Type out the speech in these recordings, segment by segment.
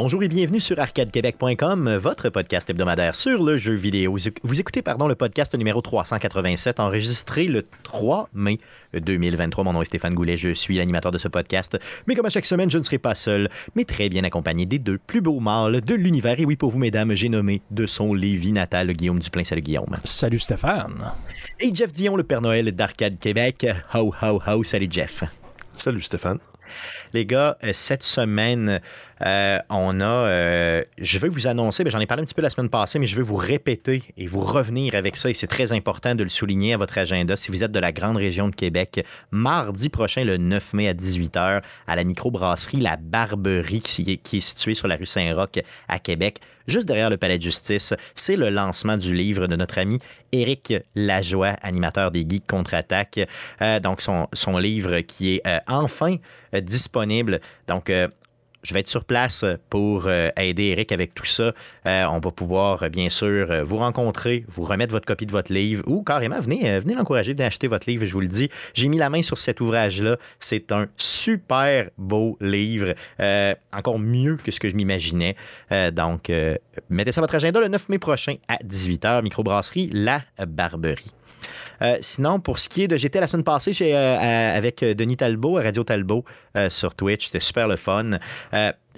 Bonjour et bienvenue sur arcadequebec.com, votre podcast hebdomadaire sur le jeu vidéo. Vous écoutez pardon, le podcast numéro 387, enregistré le 3 mai 2023. Mon nom est Stéphane Goulet, je suis l'animateur de ce podcast. Mais comme à chaque semaine, je ne serai pas seul, mais très bien accompagné des deux plus beaux mâles de l'univers. Et oui, pour vous, mesdames, j'ai nommé de son Lévis natal Guillaume Duplain. Salut Guillaume. Salut Stéphane. Et Jeff Dion, le Père Noël d'Arcade Québec. Ho, ho, ho. Salut Jeff. Salut Stéphane. Les gars, euh, cette semaine, euh, on a, euh, je veux vous annoncer, ben, j'en ai parlé un petit peu la semaine passée, mais je veux vous répéter et vous revenir avec ça. Et c'est très important de le souligner à votre agenda. Si vous êtes de la grande région de Québec, mardi prochain, le 9 mai à 18h, à la microbrasserie La Barberie, qui est, située sur la rue Saint-Roch à Québec, juste derrière le Palais de Justice, c'est le lancement du livre de notre ami Éric Lajoie, animateur des Geeks Contre-Attaque. donc, son, son, livre qui est enfin disponible. Donc, je vais être sur place pour euh, aider Eric avec tout ça. Euh, on va pouvoir, euh, bien sûr, vous rencontrer, vous remettre votre copie de votre livre ou carrément, venez, venez l'encourager d'acheter votre livre, je vous le dis. J'ai mis la main sur cet ouvrage-là. C'est un super beau livre, encore mieux que ce que je m'imaginais. donc, mettez ça à votre agenda le 9 mai prochain à 18h, microbrasserie La Barberie. Euh, sinon, pour ce qui est de. J'étais la semaine passée chez, euh, avec Denis Talbot, à Radio Talbot, euh, sur Twitch. C'était super le fun.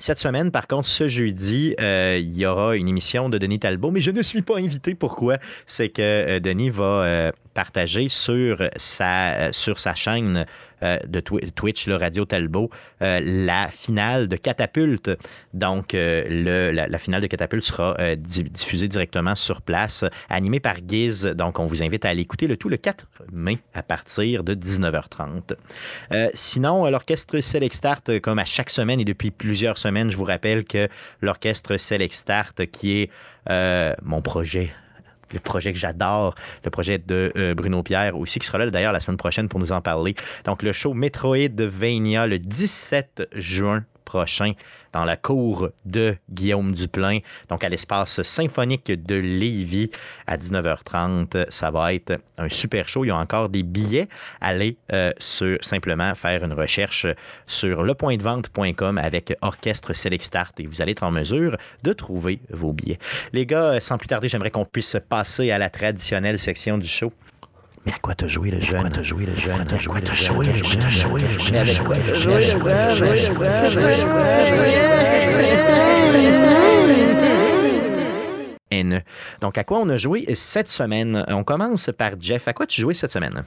Cette semaine, par contre, ce jeudi, il y aura une émission de Denis Talbot, mais je ne suis pas invité. Pourquoi? C'est que Denis va partager sur sa, sur sa chaîne de Twitch, le Radio Talbot, la finale de Catapulte. Donc, la, finale de Catapulte sera diffusée directement sur place, animée par Giz. Donc, on vous invite à aller écouter le tout le 4 mai à partir de 19h30. Euh, sinon, l'orchestre Select Start, euh, comme à chaque semaine et depuis plusieurs semaines, je vous rappelle que l'orchestre Select Start, qui est euh, mon projet le projet que j'adore, le projet de Bruno Pierre aussi, qui sera là d'ailleurs la semaine prochaine pour nous en parler. Donc, le show Metroidvania le 17 juin dans la cour de Guillaume Duplain, donc à l'espace symphonique de Lévis à 19h30. Ça va être un super show. Il y a encore des billets. Allez euh, simplement faire une recherche sur lepointdevente.com avec Orchestre Select Start et vous allez être en mesure de trouver vos billets. Les gars, sans plus tarder, j'aimerais qu'on puisse passer à la traditionnelle section du show. Mais à quoi t'as joué le jeune? À quoi t'as joué le jeune? À quoi t'as joué le jeune? Mais avec quoi t'as joué le jeune? Donc, à quoi on a joué cette semaine? On commence par Jeff. À quoi tu jouais cette semaine?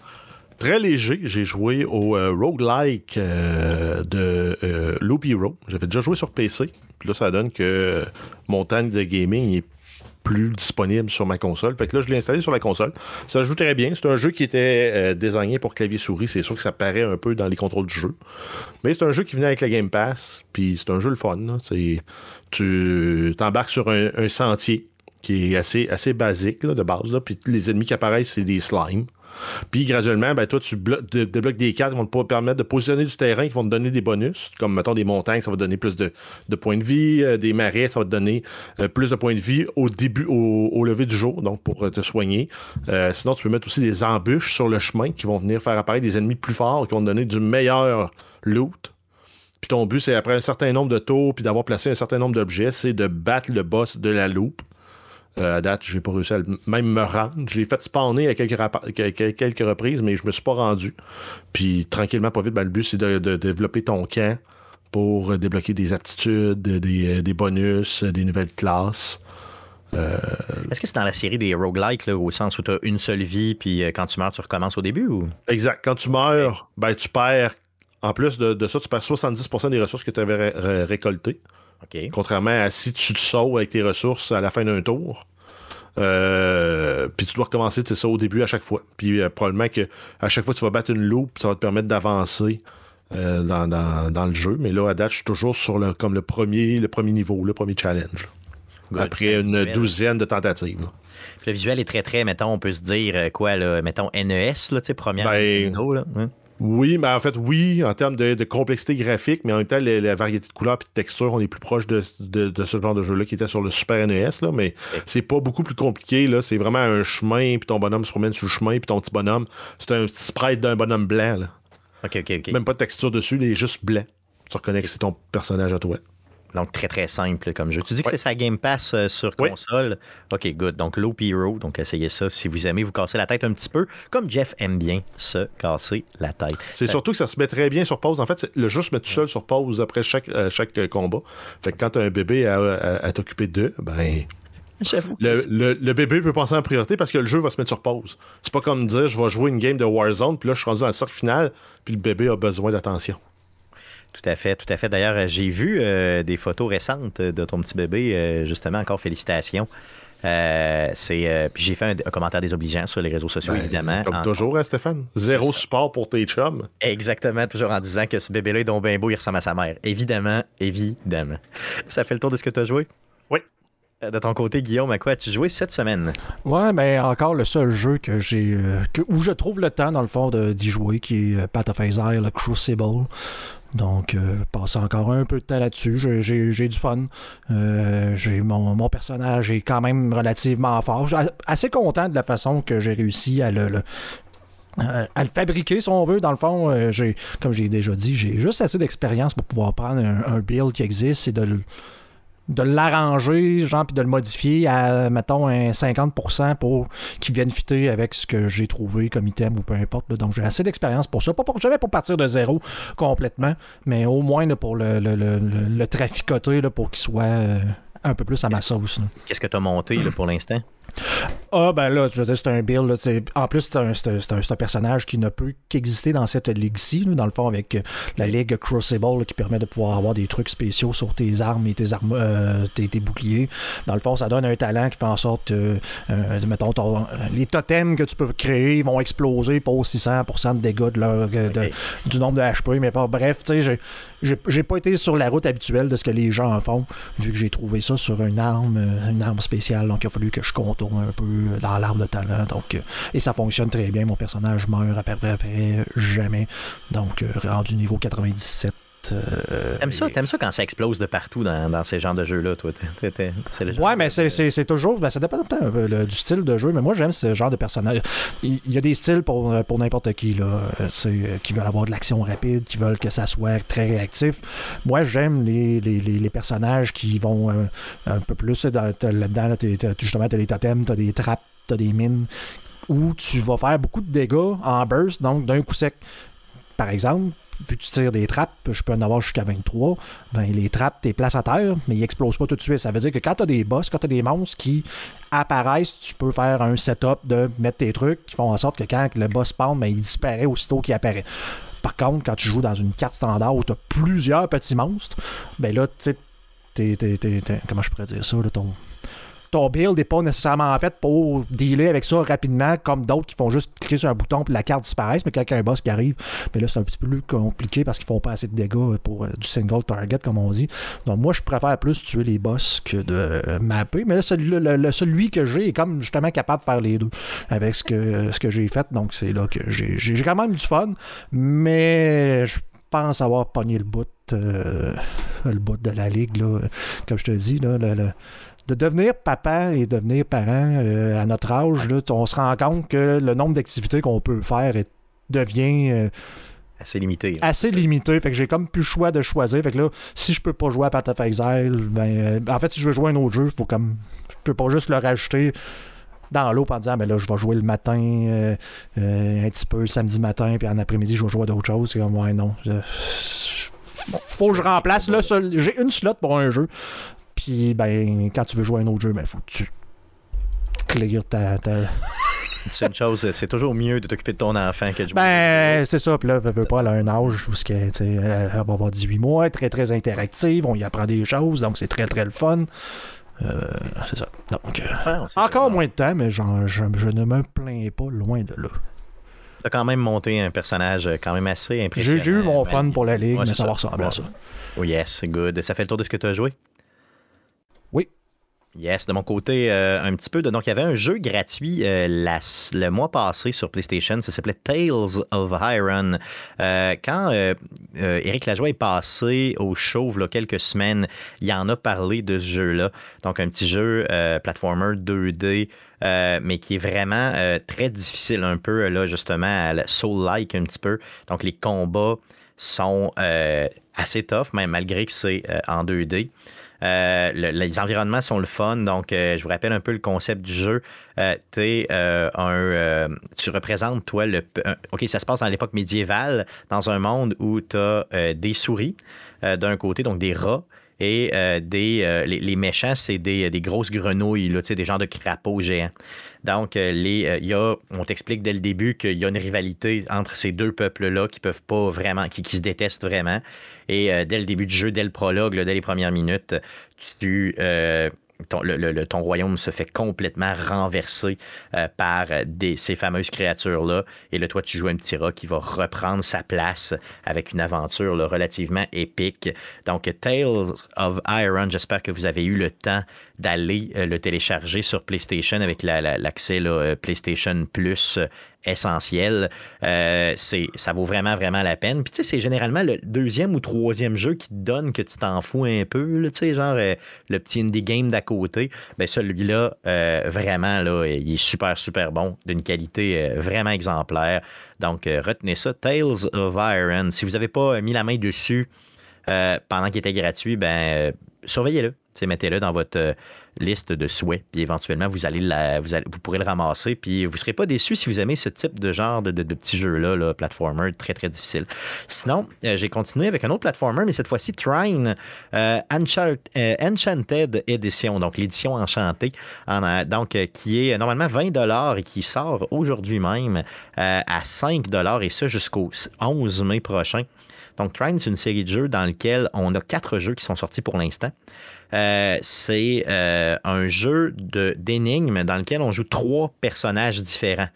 Très léger, j'ai joué au euh, roguelike euh, de euh, Loopy Road. J'avais déjà joué sur PC. Puis là, ça donne que mon temps de gaming est plus disponible sur ma console. Fait que là, je l'ai installé sur la console. Ça joue très bien. C'est un jeu qui était euh, désigné pour clavier-souris. C'est sûr que ça paraît un peu dans les contrôles du jeu. Mais c'est un jeu qui venait avec la Game Pass. Puis c'est un jeu le fun. Tu t'embarques sur un, sentier qui est assez, assez basique de base. Puis les ennemis qui apparaissent, c'est des slimes. Puis graduellement, ben, toi, tu débloques des cartes qui vont te permettre de positionner du terrain, qui vont te donner des bonus, comme mettons des montagnes, ça va te donner plus de, points de vie, euh, des marais, ça va te donner euh, plus de points de vie au début, au, lever du jour, donc pour euh, te soigner. sinon, tu peux mettre aussi des embûches sur le chemin qui vont venir faire apparaître des ennemis plus forts, qui vont te donner du meilleur loot. Puis ton but, c'est après un certain nombre de tours, puis d'avoir placé un certain nombre d'objets, c'est de battre le boss de la loupe. Euh, à date, j'ai pas réussi à même me rendre. Je l'ai fait spawner à quelques, quelques, reprises, mais je me suis pas rendu. Puis tranquillement, pas vite, ben, le but, c'est de, développer ton camp pour débloquer des aptitudes, des, bonus, des nouvelles classes. Euh, Est-ce que c'est dans la série des roguelikes, au sens où tu as une seule vie, puis euh, quand tu meurs, tu recommences au début? Ou? Exact. Quand tu meurs, ben, tu perds, en plus de, ça, tu perds 70% des ressources que tu avais récoltées. Contrairement à si tu te sauves avec tes ressources à la fin d'un tour. Euh, puis tu dois recommencer ça au début à chaque fois. Puis euh, probablement que à chaque fois tu vas battre une loupe, ça va te permettre d'avancer euh, dans, le jeu. Mais là, à date, je suis toujours sur le comme le premier, le premier niveau, le premier challenge. après une douzaine de tentatives. le visuel est très, très, mettons, on peut se dire quoi, là, mettons NES, là, première ben, là. Oui, mais en fait, oui, en termes de, complexité graphique, mais en même temps, la, variété de couleurs et de textures, on est plus proche de, ce genre de jeu-là qui était sur le Super NES, là, mais c'est pas beaucoup plus compliqué. Là. C'est vraiment un chemin, puis ton bonhomme se promène sur le chemin, puis ton petit bonhomme, c'est un petit sprite d'un bonhomme blanc. Là. OK, OK, OK. Même pas de texture dessus, il est juste blanc. Tu reconnais que c'est ton personnage à toi. Donc, très, très simple comme jeu. Tu dis que c'est sa Game Pass euh, sur console? OK, good. Donc, Loop Hero. Donc, essayez ça. Si vous aimez vous casser la tête un petit peu, comme Jeff aime bien se casser la tête. C'est surtout que ça se met très bien sur pause. En fait, le jeu se met tout seul sur pause après chaque, euh, chaque euh, combat. Fait que quand tu as un bébé à, t'occuper d'eux, ben. Le, le, bébé peut penser en priorité parce que le jeu va se mettre sur pause. C'est pas comme dire je vais jouer une game de Warzone, puis là je suis rendu dans le cercle final, puis le bébé a besoin d'attention. Tout à fait, tout à fait. D'ailleurs, j'ai vu euh, des photos récentes de ton petit bébé. Euh, justement, encore félicitations. Euh, c'est puis j'ai fait un, commentaire désobligeant sur les réseaux sociaux, ben, évidemment. Comme toujours, hein, Stéphane? Zéro support pour tes chums. Exactement, toujours en disant que ce bébé-là est donc bien beau, il ressemble à sa mère. Évidemment, évidemment. Ça fait le tour de ce que tu as joué? Oui. De ton côté, Guillaume, à quoi as-tu joué cette semaine? Ouais, mais encore le seul jeu que j'ai où je trouve le temps, dans le fond, d'y jouer, qui est Path of le Crucible. Donc, euh, passer encore un peu de temps là-dessus. J'ai du fun. Euh, j'ai mon, personnage est quand même relativement fort. Je suis assez content de la façon que j'ai réussi à le, euh, à le fabriquer, si on veut. Dans le fond, j'ai, comme j'ai déjà dit, j'ai juste assez d'expérience pour pouvoir prendre un, un, build qui existe et de le de l'arranger, genre, puis de le modifier à, mettons, un 50% pour qu'il vienne fitter avec ce que j'ai trouvé comme item ou peu importe. Donc, j'ai assez d'expérience pour ça. Pas pour, jamais pour partir de zéro complètement, mais au moins pour le, le, le, traficoter pour qu'il soit euh, un peu plus à ma sauce. Qu'est-ce que tu as monté pour l'instant? Ah, ben là, je veux dire, c'est un build. en plus, c'est un, personnage qui ne peut qu'exister dans cette ligue-ci, dans le fond, avec euh, la ligue Crucible qui permet de pouvoir avoir des trucs spéciaux sur tes armes et tes, armes, euh, tes, boucliers. Dans le fond, ça donne un talent qui fait en sorte, euh, mettons, les totems que tu peux créer vont exploser pour 600% de dégâts de leur, du nombre de HP. Mais pas, bref, tu sais, j'ai pas été sur la route habituelle de ce que les gens font, vu que j'ai trouvé ça sur une arme, une arme spéciale. Donc, il a fallu que je un peu dans l'arbre de talent. Donc, euh, et ça fonctionne très bien. Mon personnage meurt à peu près jamais. Donc, euh, rendu niveau 97 euh, t'aimes ça, ça quand ça explose de partout dans, ces genres de jeux-là, toi? ouais, mais c'est toujours. Ben, ça dépend un du style de jeu, mais moi j'aime ce genre de personnage. Il, y a des styles pour, pour n'importe qui, là, qui veulent avoir de l'action rapide, qui veulent que ça soit très réactif. Moi j'aime les, les, personnages qui vont euh, un peu plus là-dedans. justement, t'as des totems, t'as des trappes, t'as des mines où tu vas faire beaucoup de dégâts en burst, donc d'un coup sec. Par exemple, que tu tires des trappes, je peux en avoir jusqu'à 23, ben les trappes, tu les places à terre, mais ils explosent pas tout de suite. Ça veut dire que quand tu as des boss, quand tu as des monstres qui apparaissent, tu peux faire un setup de mettre tes trucs qui font en sorte que quand le boss spawn, ben, il disparaît aussitôt qu'il apparaît. Par contre, quand tu joues dans une carte standard où tu as plusieurs petits monstres, ben là, tu sais, comment je pourrais dire ça, là, ton ton build n'est pas nécessairement fait pour dealer avec ça rapidement, comme d'autres qui font juste cliquer sur un bouton et la carte disparaît. Mais quand il y a un boss qui arrive, mais là, c'est un petit peu plus compliqué parce qu'ils font pas assez de dégâts pour euh, du single target, comme on dit. Donc, moi, je préfère plus tuer les boss que de euh, mapper. Mais là, celui, le, celui que j'ai est comme justement capable de faire les deux avec ce que, ce que j'ai fait. Donc, c'est là que j'ai quand même du fun. Mais je pense avoir pogné le bout, euh, le bout de la ligue, là, comme je te dis. Là, le, de devenir papa et devenir parent euh, à notre âge, là, on se rend compte que le nombre d'activités qu'on peut faire devient euh, assez limité. Assez limité. Fait que j'ai comme plus le choix de choisir. Fait que là, si je peux pas jouer à Path of Exile, ben, euh, en fait, si je veux jouer à un autre jeu, faut comme. Je peux pas juste le rajouter dans l'eau en disant mais là je vais jouer le matin un petit peu le samedi matin puis en après-midi je vais jouer à d'autres choses c'est comme ouais non faut que je remplace là j'ai une slot pour un jeu puis, ben, quand tu veux jouer à un autre jeu, ben, faut que tu clear ta. c'est une chose, c'est toujours mieux de t'occuper de ton enfant que de jouer. Ben, c'est ça. Puis là, elle veut pas, elle a un âge où elle, va avoir 18 mois, très, très interactive, on y apprend des choses, donc c'est très, très le fun. Euh, c'est ça. Donc, euh, encore moins de temps, mais genre, je, ne me plains pas loin de là. Tu as quand même monté un personnage quand même assez impressionnant. J'ai eu mon fun pour la ligue, mais ça va ressembler à ça. Oui, yes, good. Ça fait le tour de ce que tu as joué? Oui. Yes, de mon côté, euh, un petit peu. Donc, il y avait un jeu gratuit euh, le mois passé sur PlayStation. Ça s'appelait Tales of Iron. Euh, quand Eric Lajoie est passé au show il quelques semaines, il en a parlé de ce jeu-là. Donc, un petit jeu platformer 2D. mais qui est vraiment très difficile un peu, là, justement, soul-like un petit peu. Donc, les combats sont assez tough, même malgré que c'est en 2D. Les environnements sont le fun, donc je vous rappelle un peu le concept du jeu. es, un, tu représentes, toi, le. OK, ça se passe dans l'époque médiévale, dans un monde où tu as des souris d'un côté, donc des rats, et euh, des, euh, les, méchants, c'est des, grosses grenouilles, là, des genres de crapauds géants. Donc, euh, les, y a, on t'explique dès le début qu'il y a une rivalité entre ces deux peuples-là qui peuvent pas vraiment, qui, qui se détestent vraiment. Et dès le début du jeu, dès le prologue, dès les premières minutes, tu ton, le, ton royaume se fait complètement renverser euh, par des, ces fameuses créatures-là. Et là, toi, tu joues un petit rat qui va reprendre sa place avec une aventure relativement épique. Donc, Tales of Iron, j'espère que vous avez eu le temps d'aller euh, le télécharger sur PlayStation avec l'accès euh, PlayStation Plus essentiel. Euh, ça vaut vraiment, vraiment la peine. Puis, tu sais, c'est généralement le deuxième ou troisième jeu qui te donne que tu t'en fous un peu, tu sais, genre euh, le petit indie game d'à côté. Ben, celui-là, euh, vraiment, là, il est super, super bon, d'une qualité vraiment exemplaire. Donc, retenez ça, Tales of Iron. Si vous n'avez pas mis la main dessus pendant qu'il était gratuit, ben, surveillez-le. Mettez-le dans votre liste de souhaits. Puis éventuellement, vous allez, pourrez le ramasser. Puis vous ne serez pas déçu si vous aimez ce type de genre de, petits jeux-là, là, platformer, très, très difficile. Sinon, euh, j'ai continué avec un autre platformer, mais cette fois-ci, Trine euh, euh, Enchanted Edition, donc l'édition enchantée, en, donc qui est normalement 20 et qui sort aujourd'hui même à 5 et ça jusqu'au 11 mai prochain. Donc, Trine, c'est une série de jeux dans lequel on a quatre jeux qui sont sortis pour l'instant. Euh, c'est euh, un jeu d'énigmes dans lequel on joue trois personnages différents.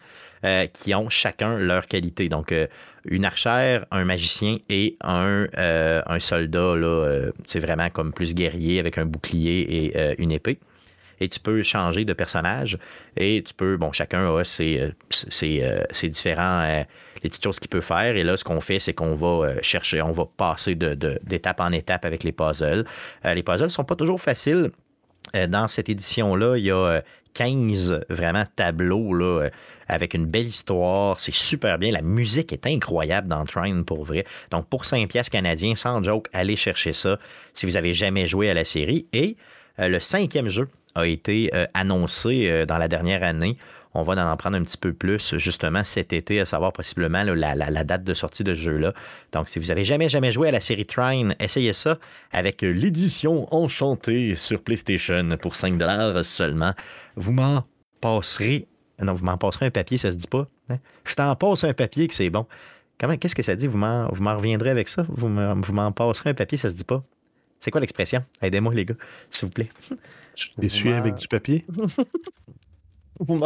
Euh, qui ont chacun leur qualité. Donc, une archère, un magicien et un, un soldat, c'est vraiment comme plus guerrier avec un bouclier et une épée et tu peux changer de personnage et tu peux, bon, chacun a ses, ses, différents, les petites choses qu'il peut faire. Et là, ce qu'on fait, c'est qu'on va chercher, on va passer d'étape en étape avec les puzzles. les puzzles ne sont pas toujours faciles. Dans cette édition-là, il y a 15 vraiment tableaux là, avec une belle histoire. C'est super bien. La musique est incroyable dans Trine pour vrai. Donc, pour 5 pièces canadiens, sans joke, allez chercher ça si vous avez jamais joué à la série. Et le cinquième jeu a été euh, annoncé euh, dans la dernière année. On va en prendre un petit peu plus justement cet été, à savoir possiblement la, date de sortie de ce jeu-là. Donc, si vous avez jamais, jamais joué à la série Trine, essayez ça avec l'édition enchantée sur PlayStation pour 5 seulement. Vous m'en passerez. Non, vous m'en passerez un papier, ça se dit pas. Hein? Je t'en passe un papier que c'est bon. Qu'est-ce que ça dit? Vous m'en, vous m'en reviendrez avec ça? Vous, m'en passerez un papier, ça se dit pas? C'est quoi l'expression? Aidez-moi, les gars, s'il vous plaît. Tu essuies avec du papier? vous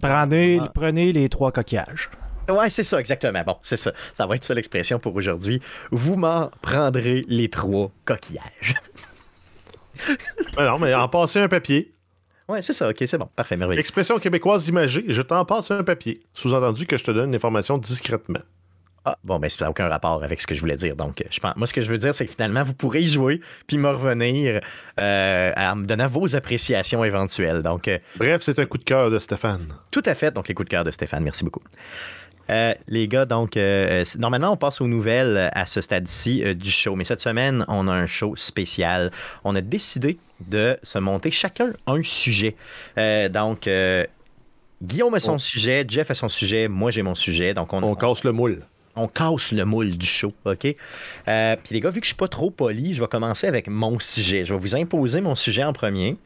Prenez, prenez les trois coquillages. Ouais, c'est ça, exactement. Bon, c'est ça. Ça va être ça l'expression pour aujourd'hui. Vous m'en prendrez les trois coquillages. non, mais en passer un papier. Ouais, c'est ça. OK, c'est bon. Parfait, merveilleux. Expression québécoise imagée, je t'en passe un papier. Sous-entendu que je te donne l'information discrètement. Ah, bon, ben, ça n'a aucun rapport avec ce que je voulais dire. Donc, je pense, moi, ce que je veux dire, c'est que finalement, vous pourrez y jouer puis me revenir euh, en me donnant vos appréciations éventuelles. Donc, euh, Bref, c'est un coup de cœur de Stéphane. Tout à fait. Donc, les coups de cœur de Stéphane. Merci beaucoup. Euh, les gars, donc, normalement, on passe aux nouvelles à ce stade-ci du show. Mais cette semaine, on a un show spécial. On a décidé de se monter chacun un sujet. donc, Guillaume a son oh. sujet, Jeff a son sujet, moi j'ai mon sujet. Donc, on, on casse le moule on casse le moule du show, OK? Euh, puis les gars, vu que je suis pas trop poli, je vais commencer avec mon sujet. Je vais vous imposer mon sujet en premier.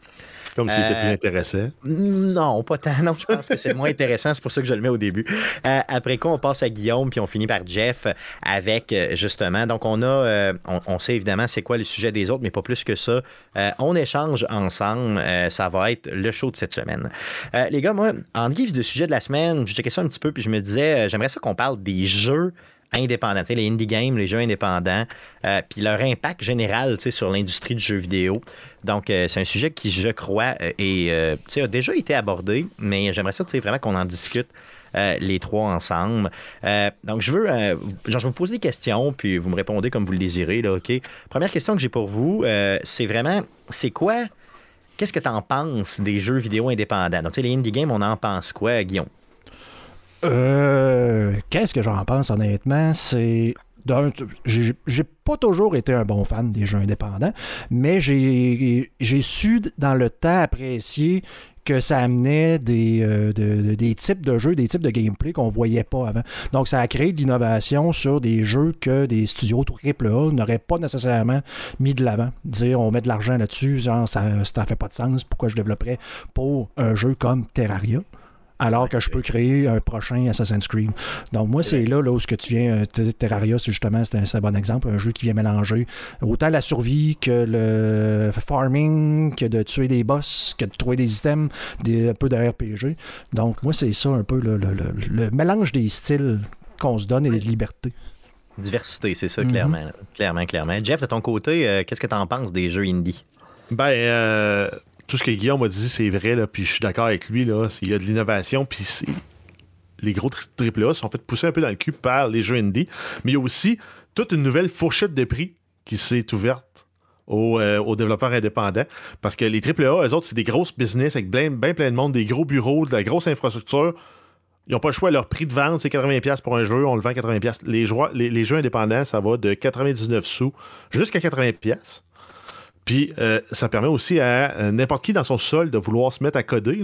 Comme si c'était plus euh, intéressant. Non, pas tant. Non, je pense que c'est moins intéressant. C'est pour ça que je le mets au début. Euh, après quoi, on passe à Guillaume, puis on finit par Jeff avec euh, justement. Donc, on a, on, sait évidemment c'est quoi le sujet des autres, mais pas plus que ça. on échange ensemble. ça va être le show de cette semaine. les gars, moi, en guise de sujet de la semaine, j'ai checké ça un petit peu, puis je me disais, j'aimerais ça qu'on parle des jeux indépendants, les indie games, les jeux indépendants, euh, puis leur impact général sur l'industrie du jeu vidéo. Donc, euh, c'est un sujet qui, je crois, euh, a déjà été abordé, mais j'aimerais ça vraiment qu'on en discute. les trois ensemble. donc, je veux, vais vous poser des questions, puis vous me répondez comme vous le désirez. Là? Première question que j'ai pour vous, c'est vraiment, c'est quoi, qu'est-ce que tu en penses des jeux vidéo indépendants? Donc, les indie games, on en pense quoi, Guillaume? Euh, Qu'est-ce que j'en pense honnêtement? C'est j'ai pas toujours été un bon fan des jeux indépendants, mais j'ai su dans le temps apprécier que ça amenait des, euh, des types de jeux, des types de gameplay qu'on voyait pas avant. Donc, ça a créé de l'innovation sur des jeux que des studios AAA n'auraient pas nécessairement mis de l'avant. Dire, on met de l'argent là-dessus, genre, ça, ça fait pas de sens, pourquoi je développerais pour un jeu comme Terraria? Alors que je peux créer un prochain Assassin's Creed. Donc, moi, c'est là, là où ce que tu viens, euh, Terraria, c'est justement, c'est un, bon exemple, un jeu qui vient mélanger autant la survie que le farming, que de tuer des boss, que de trouver des items, des, un peu de RPG. Donc, moi, c'est ça un peu le, mélange des styles qu'on se donne et des libertés. Diversité, c'est ça, clairement. Mm-hmm. Clairement, clairement. Jeff, de ton côté, euh, qu'est-ce que tu en penses des jeux indie? Ben, euh, tout ce que Guillaume m'a dit, c'est vrai, puis je suis d'accord avec lui. Il y a de l'innovation, puis les gros AAA sont fait pousser un peu dans le cul par les jeux indie. Mais il y a aussi toute une nouvelle fourchette de prix qui s'est ouverte aux, euh, développeurs indépendants. Parce que les AAA, eux autres, c'est des grosses business avec bien, plein de monde, des gros bureaux, de la grosse infrastructure. Ils n'ont pas le choix. Leur prix de vente, c'est 80$ pour un jeu. On le vend 80$. Les, les, les jeux indépendants, ça va de 99 sous jusqu'à 80$. Puis euh, ça permet aussi à euh, n'importe qui dans son sol de vouloir se mettre à coder.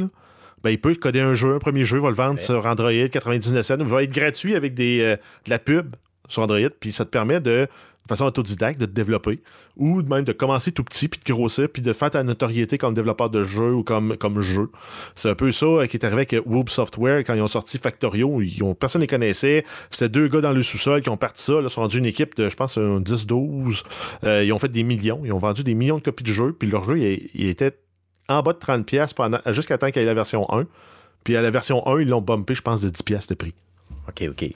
Ben, il peut coder un jeu, un premier jeu, va le vendre sur Android 99 cents, il va être gratuit avec des, euh, de la pub sur Android, puis ça te permet de façon autodidacte de te développer ou même de commencer tout petit puis de grossir puis de faire ta notoriété comme développeur de jeu ou comme, comme jeu. C'est un peu ça euh, qui est arrivé avec Woob Software quand ils ont sorti Factorio. Ils ont, personne ne les connaissait. C'était deux gars dans le sous-sol qui ont parti ça. Ils sont rendus une équipe de, je pense, 10-12. Euh, ils ont fait des millions. Ils ont vendu des millions de copies de jeux. Puis leur jeu, il, était en bas de 30$ jusqu'à temps qu'il y ait la version 1. Puis à la version 1, ils l'ont bumpé, je pense, de 10$ de prix. OK, OK.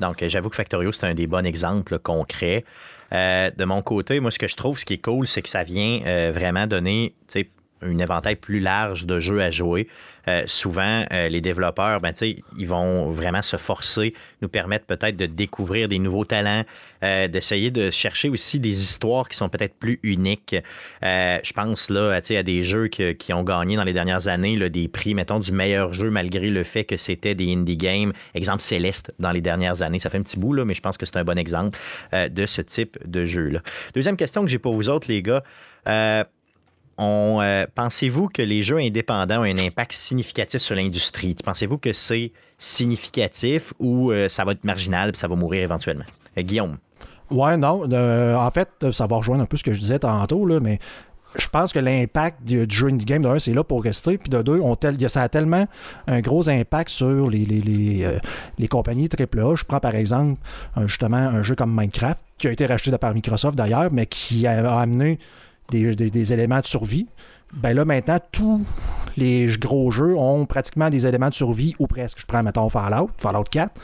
Donc, euh, j'avoue que Factorio, c'est un des bons exemples concrets. Euh, de mon côté, moi, ce que je trouve, ce qui est cool, c'est que ça vient euh, vraiment donner un éventail plus large de jeux à jouer. Euh, souvent, euh, les développeurs, ben, ils vont vraiment se forcer, nous permettre peut-être de découvrir des nouveaux talents, euh, d'essayer de chercher aussi des histoires qui sont peut-être plus uniques. je pense là, à des jeux qui ont gagné dans les dernières années des prix, mettons, du meilleur jeu, malgré le fait que c'était des indie games. Exemple Céleste dans les dernières années. Ça fait un petit bout, mais je pense que c'est un bon exemple de ce type de jeu-là. Deuxième question que j'ai pour vous autres, les gars. Euh, pensez-vous que les jeux indépendants ont un impact significatif sur l'industrie? Pensez-vous que c'est significatif ou euh, ça va être marginal et ça va mourir éventuellement? Euh, Guillaume. Ouais, non. en fait, ça va rejoindre un peu ce que je disais tantôt, là, mais je pense que l'impact du, jeu indie game, d'un, c'est là pour rester, puis de deux, ça a tellement un gros impact sur les, les, les, compagnies AAA. Je prends par exemple justement un jeu comme Minecraft, qui a été racheté par Microsoft d'ailleurs, mais qui a amené des, éléments de survie. Ben là, maintenant, tous les gros jeux ont pratiquement des éléments de survie, ou presque. Je prends, mettons, Fallout, Fallout 4,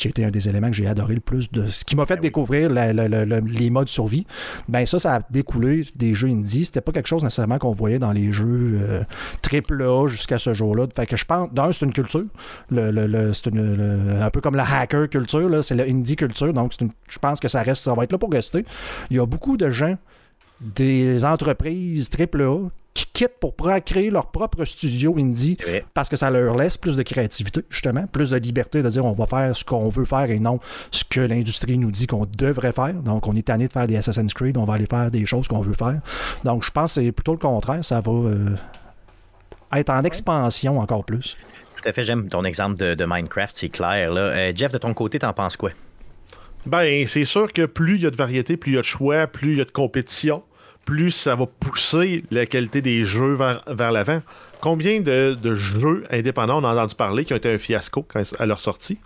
qui a été un des éléments que j'ai adoré le plus, de ce qui m'a fait ben découvrir les modes survie. Ben ça, ça a découlé des jeux indie. C'était pas quelque chose nécessairement qu'on voyait dans les jeux euh, triple A jusqu'à ce jour-là. Fait que je pense, d'un, c'est une culture. Le, c'est un peu comme la hacker culture, c'est le indie culture. Donc, je pense que ça reste, ça va être là pour rester. Il y a beaucoup de gens des entreprises AAA qui quittent pour créer leur propre studio indie parce que ça leur laisse plus de créativité, justement, plus de liberté de dire on va faire ce qu'on veut faire et non ce que l'industrie nous dit qu'on devrait faire. Donc, on est tanné de faire des Assassin's Creed, on va aller faire des choses qu'on veut faire. Donc, je pense que c'est plutôt le contraire. Ça va euh, être en expansion encore plus. Tout à fait, j'aime ton exemple de, Minecraft, c'est clair. Là. Euh, Jeff, de ton côté, t'en penses quoi? Ben, c'est sûr que plus il y a de variété, plus il y a de choix, plus il y a de compétition, plus ça va pousser la qualité des jeux vers, l'avant. Combien de, jeux indépendants on a entendu parler qui ont été un fiasco à leur sortie,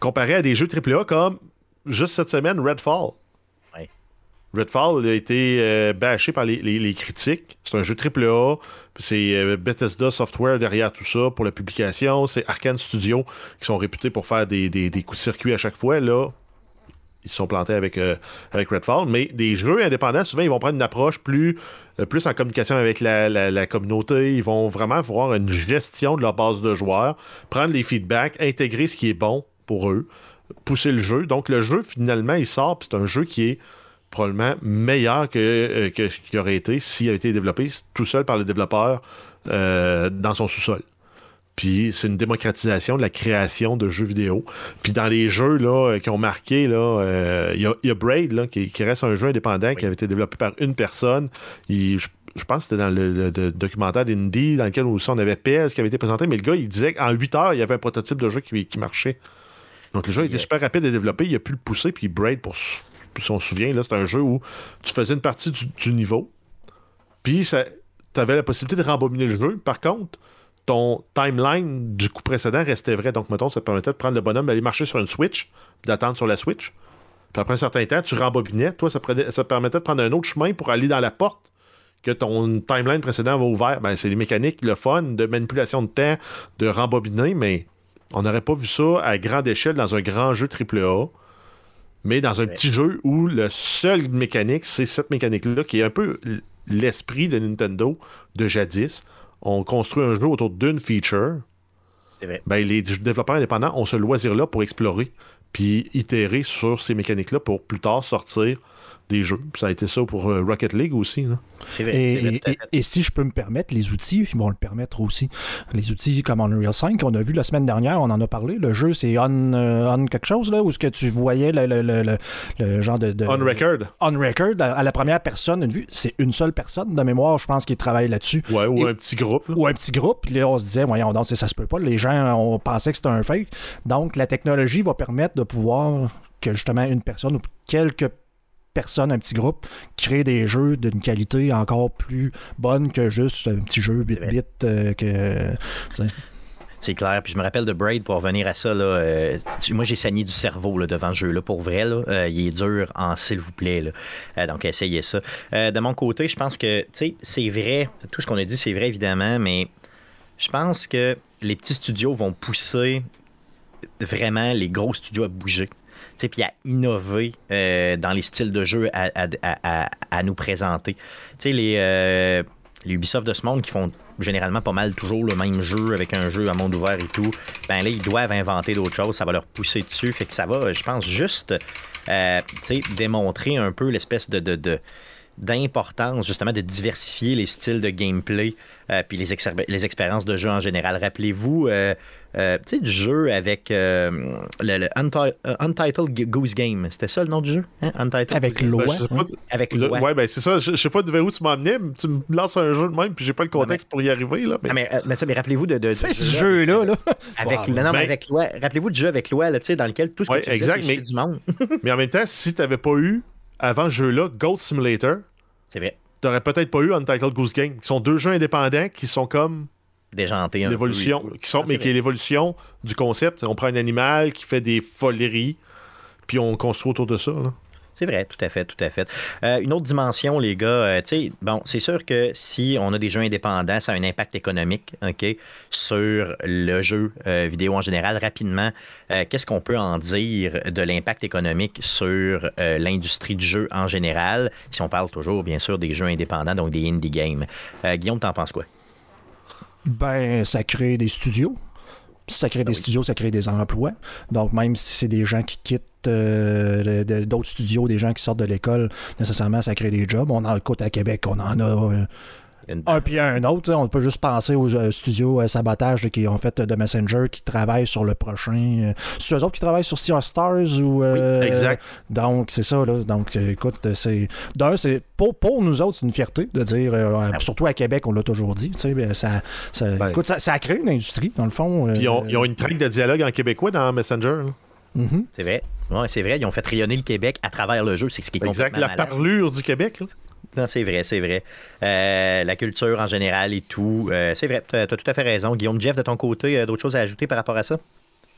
comparé à des jeux AAA comme, juste cette semaine, Redfall. Redfall a été euh, bâché par les, critiques. C'est un jeu AAA. C'est euh, Bethesda Software derrière tout ça pour la publication. C'est Arkane Studio qui sont réputés pour faire des, des coups de circuit à chaque fois. Là, ils se sont plantés avec, euh, avec Redfall. Mais des jeux indépendants, souvent, ils vont prendre une approche plus, euh, en communication avec la, communauté. Ils vont vraiment avoir une gestion de leur base de joueurs, prendre les feedbacks, intégrer ce qui est bon pour eux, pousser le jeu. Donc, le jeu, finalement, il sort, c'est un jeu qui est probablement meilleur que, euh, que ce qui aurait été s'il avait été développé tout seul par le développeur dans son sous-sol. Puis c'est une démocratisation de la création de jeux vidéo. Puis dans les jeux là, euh, qui ont marqué, euh, il y, a, Braid là, qui, reste un jeu indépendant qui avait été développé par une personne. je, pense que c'était dans le, documentaire d'Indie dans lequel aussi on avait PS qui avait été présenté, mais le gars il disait qu'en 8 heures, il y avait un prototype de jeu qui, marchait. Donc le jeu était super rapide à développer, il a pu le pousser, puis Braid, pour si on se souvient, c'est un jeu où tu faisais une partie du, niveau, puis tu avais la possibilité de rembobiner le jeu. Par contre, ton timeline du coup précédent restait vrai. Donc, mettons, ça permettait de prendre le bonhomme, d'aller marcher sur une Switch, d'attendre sur la Switch. Puis après un certain temps, tu rembobinais. Toi, ça, ça permettait de prendre un autre chemin pour aller dans la porte que ton timeline précédent va ouvert. Ben, c'est les mécaniques, le fun de manipulation de temps, de rembobiner, mais on n'aurait pas vu ça à grande échelle dans un grand jeu AAA. Mais dans un petit jeu où le seul mécanique, c'est cette mécanique-là, qui est un peu l'esprit de Nintendo de jadis on construit un jeu autour d'une feature, ben, les développeurs indépendants ont ce loisir-là pour explorer, puis itérer sur ces mécaniques-là pour plus tard sortir des jeux. ça a été ça pour euh, Rocket League aussi. et, si je peux me permettre, les outils vont le permettre aussi. Les outils comme Unreal 5, on a vu la semaine dernière, on en a parlé. Le jeu, c'est on, euh, quelque chose, là, où ce que tu voyais le, genre de, On record. On record, à, la première personne, une vue. C'est une seule personne de mémoire, je pense, qui travaille là-dessus. Ouais, ou un petit groupe. Ou un petit groupe. Puis là, on se disait, voyons, donc, ça se peut pas. Les gens, on pensait que c'était un fake. Donc, la technologie va permettre de pouvoir que justement une personne ou quelques personne, un petit groupe, créer des jeux d'une qualité encore plus bonne que juste un petit jeu bit-bit euh, que. C'est clair. Puis je me rappelle de Braid pour revenir à ça. Là, euh, moi, j'ai saigné du cerveau là, devant ce jeu-là. Pour vrai, là, euh, il est dur en s'il vous plaît. Là. donc, essayez ça. de mon côté, je pense que c'est vrai. Tout ce qu'on a dit, c'est vrai, évidemment. Mais je pense que les petits studios vont pousser vraiment les gros studios à bouger puis à innover euh, dans les styles de jeu à, nous présenter. Les, euh, les Ubisoft de ce monde qui font généralement pas mal toujours le même jeu avec un jeu à monde ouvert et tout, ben là, ils doivent inventer d'autres choses, ça va leur pousser dessus, fait que ça va, je pense, juste euh, démontrer un peu l'espèce de, d'importance justement de diversifier les styles de gameplay puis les, expériences de jeu en général. Rappelez-vous, tu sais, du jeu avec euh, le, euh, Untitled Goose Game. C'était ça le nom du jeu? Hein? Untitled avec loi. Ben, avec loi. Ouais, ben c'est ça. Je, sais pas de où tu m'as amené. Tu me lances un jeu de même, puis j'ai pas le contexte pour y arriver. Là, mais... Ah, mais, mais, mais rappelez-vous de, de, ce jeu-là. Là. Avec, non, mais avec loi. Rappelez-vous du jeu avec loi, là, dans lequel tout ce que ouais, tu exact, mais, du monde. mais en même temps, si tu n'avais pas eu, avant ce jeu-là, Gold Simulator, c'est vrai. Tu n'aurais peut-être pas eu Untitled Goose Game, qui sont deux jeux indépendants qui sont comme déjanté un L'évolution, qui sont, ah, mais qui est l'évolution du concept. On prend un animal qui fait des foleries, puis on construit autour de ça. C'est vrai, tout à fait, tout à fait. Euh, une autre dimension, les gars, euh, tu sais, bon, c'est sûr que si on a des jeux indépendants, ça a un impact économique, OK, sur le jeu euh, vidéo en général. Rapidement, qu'est-ce qu'on peut en dire de l'impact économique sur l'industrie du jeu en général, si on parle toujours, bien sûr, des jeux indépendants, donc des indie games? Guillaume, t'en penses quoi? Ben, ça crée des studios. Ça crée des ah studios, ça crée des emplois. Donc, même si c'est des gens qui quittent euh, d'autres studios, des gens qui sortent de l'école, nécessairement, ça crée des jobs. On en côté à Québec, on en a. Euh, un puis un autre. On peut juste penser aux euh, studios euh, sabotage qui ont fait de Messenger qui travaillent sur le prochain. Euh, c'est eux autres qui travaillent sur Sea Stars ou. exact. Donc, c'est ça. Là. Donc, écoute, c'est. D'un, c'est. Pour, pour nous autres, c'est une fierté de dire. Ah surtout à Québec, on l'a toujours dit. Ben, ça, ça, ben. écoute, ça, ça, a créé une industrie, dans le fond. Puis, ils ont, une traque de dialogue en québécois dans Messenger. Mm-hmm. C'est vrai. Ouais, c'est vrai. Ils ont fait rayonner le Québec à travers le jeu. C'est ce qui est Exact. La parlure du Québec. Là. Non, c'est vrai, c'est vrai. Euh, la culture en général et tout. Euh, c'est vrai, tu as, tout à fait raison. Guillaume Jeff, de ton côté, d'autres choses à ajouter par rapport à ça?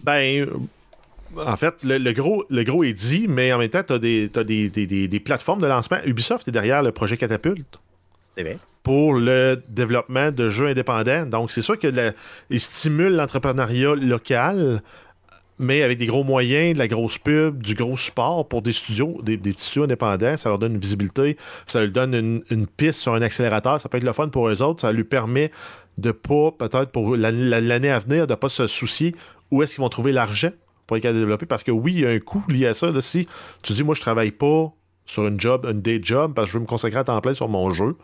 Ben, en fait, le, gros, le gros est dit, mais en même temps, tu as, des, des, plateformes de lancement. Ubisoft est derrière le projet Catapulte. C'est vrai. Pour le développement de jeux indépendants. Donc, c'est sûr qu'il stimule l'entrepreneuriat local mais avec des gros moyens, de la grosse pub, du gros support pour des studios, des, petits studios indépendants, ça leur donne une visibilité, ça leur donne une, piste sur un accélérateur, ça peut être le fun pour eux autres, ça lui permet de pas, peut-être pour l'année à venir, de pas se soucier où est-ce qu'ils vont trouver l'argent pour être développer, parce que oui, il y a un coût lié à ça. si tu dis, moi, je travaille pas sur une job, une day job, parce que je veux me consacrer à temps plein sur mon jeu,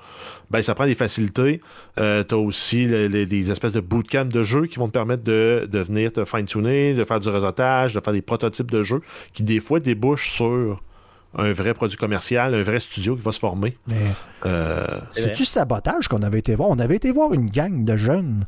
ben ça prend des facilités. Euh, tu as aussi des espèces de bootcamp de jeux qui vont te permettre de, de venir te fine-tuner, de faire du réseautage, de faire des prototypes de jeux qui, des fois, débouchent sur un vrai produit commercial, un vrai studio qui va se former. Euh, C'est-tu sabotage qu'on avait été voir? On avait été voir une gang de jeunes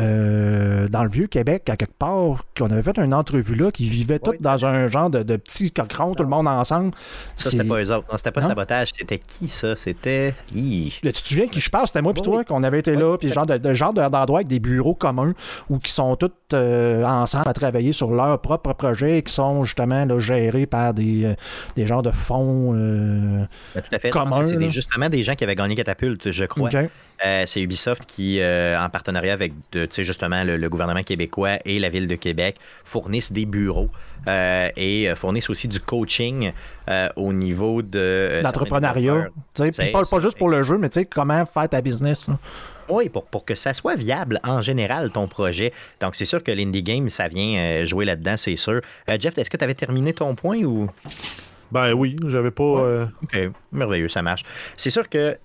euh, dans le vieux Québec, à quelque part, qu'on avait fait une entrevue là, qui vivaient tous dans un genre de, de petit cochon, tout le monde ensemble. Ça, c'était pas eux autres. Non, c'était pas sabotage. C'était qui ça? C'était. Là, tu te souviens qui je parle? C'était moi puis toi qu'on avait été là, puis genre de, genre d'endroit avec des bureaux communs où qui sont tous euh, ensemble à travailler sur leur propre projet et qui sont justement là, gérés par des, euh, des genres de fonds ben, tout à fait. communs. C'est justement des gens qui avaient gagné Catapulte, je crois. Euh, c'est Ubisoft qui, euh, en partenariat avec justement le, gouvernement québécois et la ville de Québec, fournissent des bureaux euh, et fournissent aussi du coaching au niveau de l'entrepreneuriat. Pas, pas juste pour le jeu, mais comment faire ta business. Oui, pour, pour que ça soit viable en général, ton projet. Donc, c'est sûr que l'indie game, ça vient jouer là-dedans, c'est sûr. Jeff, est-ce que tu avais terminé ton point ou? Ben oui, j'avais pas. OK, merveilleux, ça marche. C'est sûr que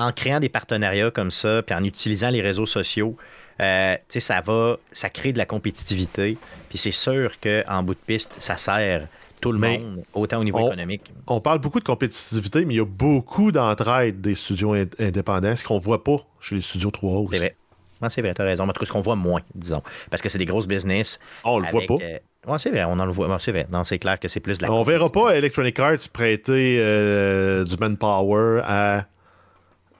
en créant des partenariats comme ça, puis en utilisant les réseaux sociaux, euh, ça va, ça crée de la compétitivité. Puis c'est sûr qu'en bout de piste, ça sert tout le monde, autant au niveau économique. On parle beaucoup de compétitivité, mais il y a beaucoup d'entraide des studios indépendants, ce qu'on ne voit pas chez les studios 3 C'est vrai. c'est vrai, tu as raison. Mais tout ce qu'on voit moins, disons. Parce que c'est des grosses business. On le voit pas. Euh, c'est vrai, on en le voit. c'est vrai. Non, c'est clair que c'est plus de la. On verra pas Electronic Arts prêter euh, du manpower à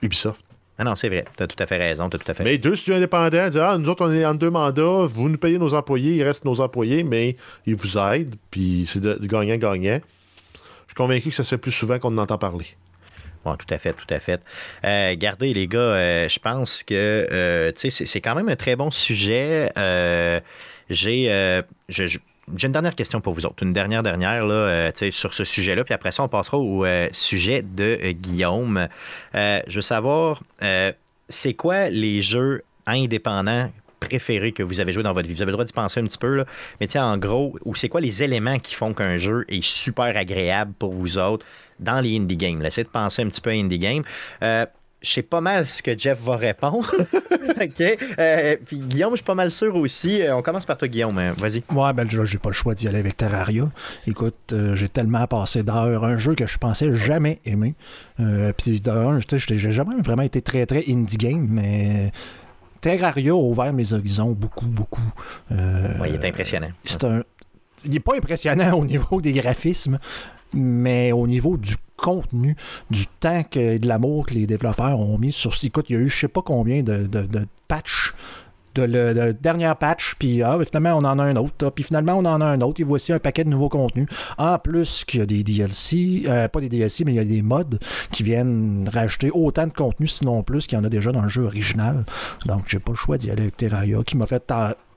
Ubisoft. Ah non, c'est vrai. Tu as tout à fait raison. As tout à fait mais deux studios indépendants disent Ah, nous autres, on est en deux mandats, vous nous payez nos employés, il reste nos employés, mais ils vous aident, puis c'est de, gagnant-gagnant. Je suis convaincu que ça se fait plus souvent qu'on en entend parler. Bon, tout à fait, tout à fait. Euh, gardez, les gars, euh, je pense que euh, c'est quand même un très bon sujet. j'ai. J'ai une dernière question pour vous autres. Une dernière, dernière là, euh, sur ce sujet-là. Puis après ça, on passera au euh, sujet de euh, Guillaume. je veux savoir, c'est quoi les jeux indépendants préférés que vous avez joué dans votre vie? Vous avez le droit d'y penser un petit peu, là. mais en gros, ou c'est quoi les éléments qui font qu'un jeu est super agréable pour vous autres dans les indie games? Essayez de penser un petit peu à indie games je sais pas mal ce que Jeff va répondre. OK. Euh, puis Guillaume, je suis pas mal sûr aussi. Euh, on commence par toi, Guillaume. Euh, vas-y. Ouais, ben j'ai pas le choix d'y aller avec Terraria. Écoute, j'ai tellement passé d'heures. Un jeu que je pensais jamais aimer. puis d'un, j'ai jamais vraiment été très, très indie game, mais. Terraria a ouvert mes horizons beaucoup, beaucoup. ouais, il est impressionnant. C'est un. Il n'est pas impressionnant au niveau des graphismes, mais au niveau du contenu, du temps et de l'amour que les développeurs ont mis sur. Écoute, il y a eu je sais pas combien de, de, patchs de le, dernier patch, puis ah, finalement on en a un autre, puis finalement on en a un autre, et voici un paquet de nouveaux contenus. En plus qu'il y a des DLC, euh, pas des DLC, mais il y a des mods qui viennent rajouter autant de contenu, sinon plus, qu'il y en a déjà dans le jeu original. Donc j'ai pas le choix d'y aller avec Terraria, qui m'a fait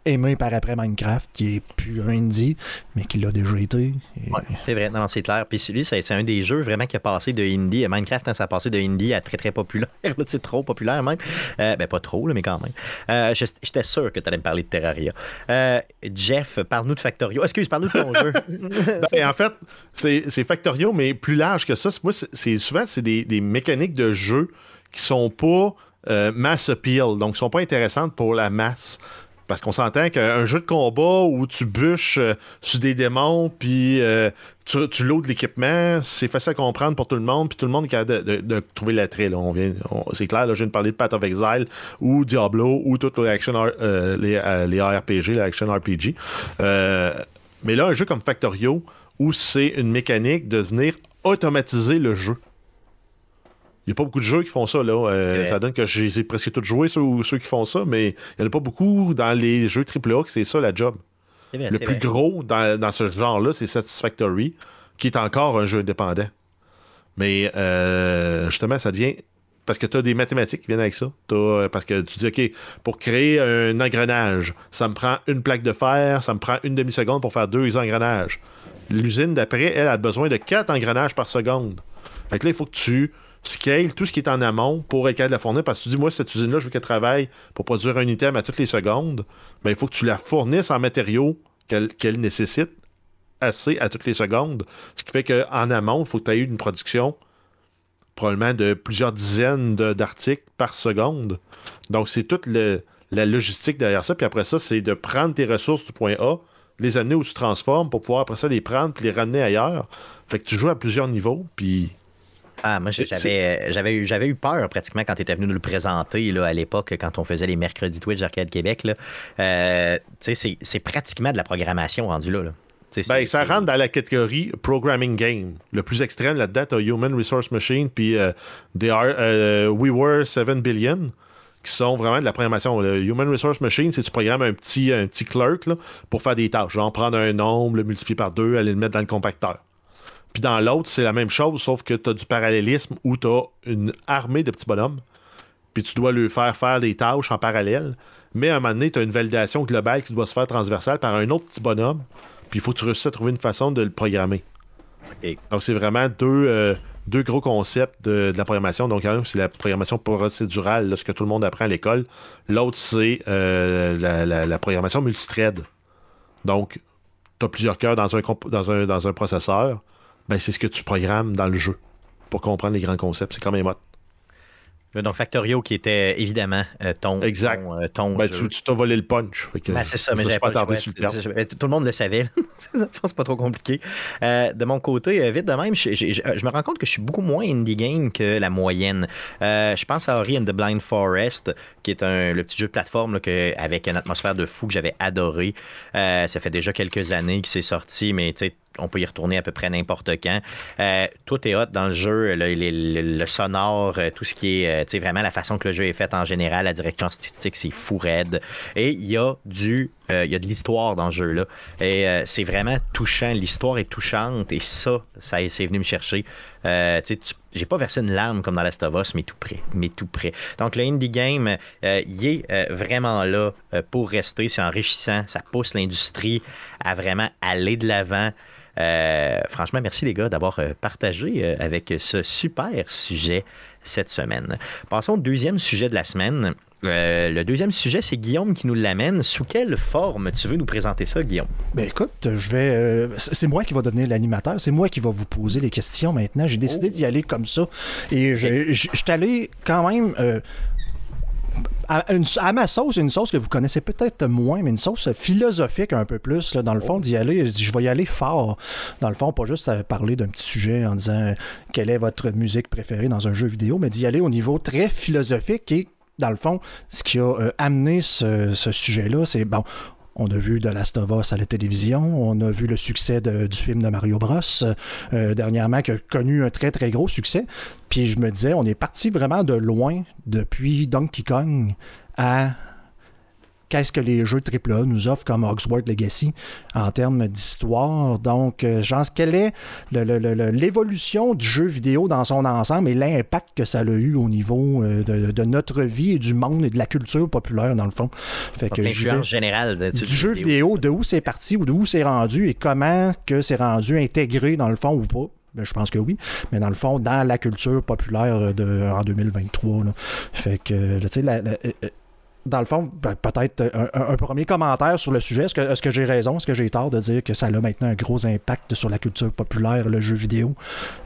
aimé par après Minecraft, qui est plus indie, mais qui l'a déjà été. c'est vrai, non, c'est clair. Puis lui, c'est un des jeux vraiment qui a passé de indie. Minecraft, hein, ça a passé de indie à très très populaire. c'est trop populaire même. Euh, ben pas trop, mais quand même. Euh, J'étais sûr que tu allais me parler de Terraria. Euh, Jeff, parle-nous de Factorio. Excuse, parle-nous de ton jeu. Ben, en fait, c'est Factorio, mais plus large que ça. Moi, c'est souvent c'est des, des mécaniques de jeu qui sont pas euh, mass appeal, donc qui sont pas intéressantes pour la masse. Parce qu'on s'entend qu'un jeu de combat où tu bûches euh, sur des démons, puis euh, tu, loads l'équipement, c'est facile à comprendre pour tout le monde, puis tout le monde est capable de, trouver l'attrait. On c'est clair, là, je viens de parler de Path of Exile ou Diablo ou toutes les, euh, les, les ARPG, les action RPG. mais là, un jeu comme Factorio, où c'est une mécanique de venir automatiser le jeu. Il n'y a pas beaucoup de jeux qui font ça. Là. Euh, ça donne que j'ai presque tous joué ceux, ceux qui font ça, mais il n'y en a pas beaucoup dans les jeux AAA que c'est ça la job. le plus gros dans, ce genre-là, c'est Satisfactory, qui est encore un jeu indépendant. Mais euh, justement, ça devient. Parce que tu as des mathématiques qui viennent avec ça. Euh, parce que tu dis, OK, pour créer un engrenage, ça me prend une plaque de fer, ça me prend une demi-seconde pour faire deux engrenages. L'usine d'après, elle a besoin de quatre engrenages par seconde. Fait que là, il faut que tu scale tout ce qui est en amont pour être la fournir. Parce que tu dis, moi, cette usine-là, je veux qu'elle travaille pour produire un item à toutes les secondes. Mais ben, il faut que tu la fournisses en matériaux qu'elle nécessite assez à toutes les secondes. Ce qui fait qu'en amont, il faut que tu aies une production probablement de plusieurs dizaines d'articles par seconde. Donc, c'est toute la logistique derrière ça. Puis après ça, c'est de prendre tes ressources du point A, les amener où tu transformes pour pouvoir après ça les prendre puis les ramener ailleurs. Fait que tu joues à plusieurs niveaux. Puis ah, moi, j'avais, j'avais, eu, j'avais eu peur pratiquement quand tu étais venu nous le présenter là, à l'époque, quand on faisait les mercredis Twitch d'Arcade Québec. Là. Euh, c'est, c'est pratiquement de la programmation rendue là. là. Ben, ça rentre dans la catégorie Programming Game. Le plus extrême là-dedans, tu Human Resource Machine puis euh, euh, We Were 7 Billion qui sont vraiment de la programmation. Le Human Resource Machine, c'est tu programmes un petit, un petit clerk là, pour faire des tâches. Genre prendre un nombre, le multiplier par deux, aller le mettre dans le compacteur. Puis dans l'autre, c'est la même chose, sauf que tu as du parallélisme où tu as une armée de petits bonhommes. Puis tu dois leur faire faire des tâches en parallèle. Mais à un moment donné, tu as une validation globale qui doit se faire transversale par un autre petit bonhomme. Puis il faut que tu réussisses à trouver une façon de le programmer. Donc c'est vraiment deux, euh, deux gros concepts de, la programmation. Donc, un, c'est la programmation procédurale, ce que tout le monde apprend à l'école. L'autre, c'est euh, la, la, programmation multithread. Donc, tu as plusieurs cœurs dans un, dans un, dans un processeur ben, c'est ce que tu programmes dans le jeu pour comprendre les grands concepts. C'est quand même hot. Donc Factorio qui était évidemment euh, ton, exact. ton, ben, tu t'as volé le punch. Ben, c'est ça, mais j'avais pas, pas sur le Tout le monde le savait. je pense pas trop compliqué. Euh, de mon côté, euh, vite de même, je, me rends compte que je suis beaucoup moins indie game que la moyenne. je pense à Ori and the Blind Forest, qui est un, le petit jeu de plateforme avec une atmosphère de fou que j'avais adoré. ça fait déjà quelques années qu'il s'est sorti, mais tu sais on peut y retourner à peu près n'importe quand. Euh, tout est hot dans le jeu, le, sonore, euh, tout ce qui est, euh, vraiment la façon que le jeu est fait en général, la direction artistique, c'est fou raide. Et il y a du, il y a de l'histoire dans le jeu-là. Et c'est vraiment touchant. L'histoire est touchante et ça, ça c'est venu me chercher. J'ai pas versé une larme comme dans Last of Us, mais tout près. Mais tout près. Donc, le indie game, il est vraiment là pour rester. C'est enrichissant. Ça pousse l'industrie à vraiment aller de l'avant. Euh, franchement, merci les gars d'avoir euh, partagé euh, avec ce super sujet cette semaine. Passons au deuxième sujet de la semaine. le deuxième sujet, c'est Guillaume qui nous l'amène. Sous quelle forme tu veux nous présenter ça, Guillaume? Ben écoute, je vais. c'est moi qui va devenir l'animateur. C'est moi qui va vous poser les questions maintenant. J'ai décidé d'y aller comme ça. Et je, je, suis allé quand même à, ma sauce, une sauce que vous connaissez peut-être moins, mais une sauce philosophique un peu plus. dans le fond, d'y aller, je vais y aller fort. Dans le fond, pas juste parler d'un petit sujet en disant quelle est votre musique préférée dans un jeu vidéo, mais d'y aller au niveau très philosophique et dans le fond, ce qui a euh, amené ce, sujet-là, c'est bon, on a vu de Last of Us à la télévision, on a vu le succès du film de Mario Bros euh, dernièrement qui a connu un très très gros succès. Puis je me disais, on est parti vraiment de loin depuis Donkey Kong à qu'est-ce que les jeux AAA nous offrent comme Hogwarts Legacy en termes d'histoire. Donc, euh, je pense quelle est l'évolution du jeu vidéo dans son ensemble et l'impact que ça a eu au niveau euh, de, notre vie et du monde et de la culture populaire, dans le fond. Fait que du jeu vidéo, de où c'est parti ou de où c'est rendu et comment que c'est rendu intégré dans le fond ou pas. Ben, je pense que oui, mais dans le fond, dans la culture populaire de, en 2023. Fait que, tu sais, euh, dans le fond, ben, peut-être un, premier commentaire sur le sujet. Est-ce que, j'ai raison? Est-ce que j'ai tort de dire que ça a maintenant un gros impact sur la culture populaire, le jeu vidéo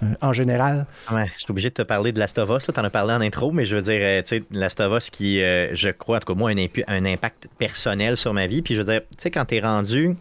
euh, en général? Je suis obligé de te parler de Last of Us. Tu en as parlé en intro, mais je veux dire, euh, tu sais, Last of Us qui, euh, je crois, en tout cas, moi, un, un impact personnel sur ma vie. Puis je veux dire, tu sais, quand tu es rendu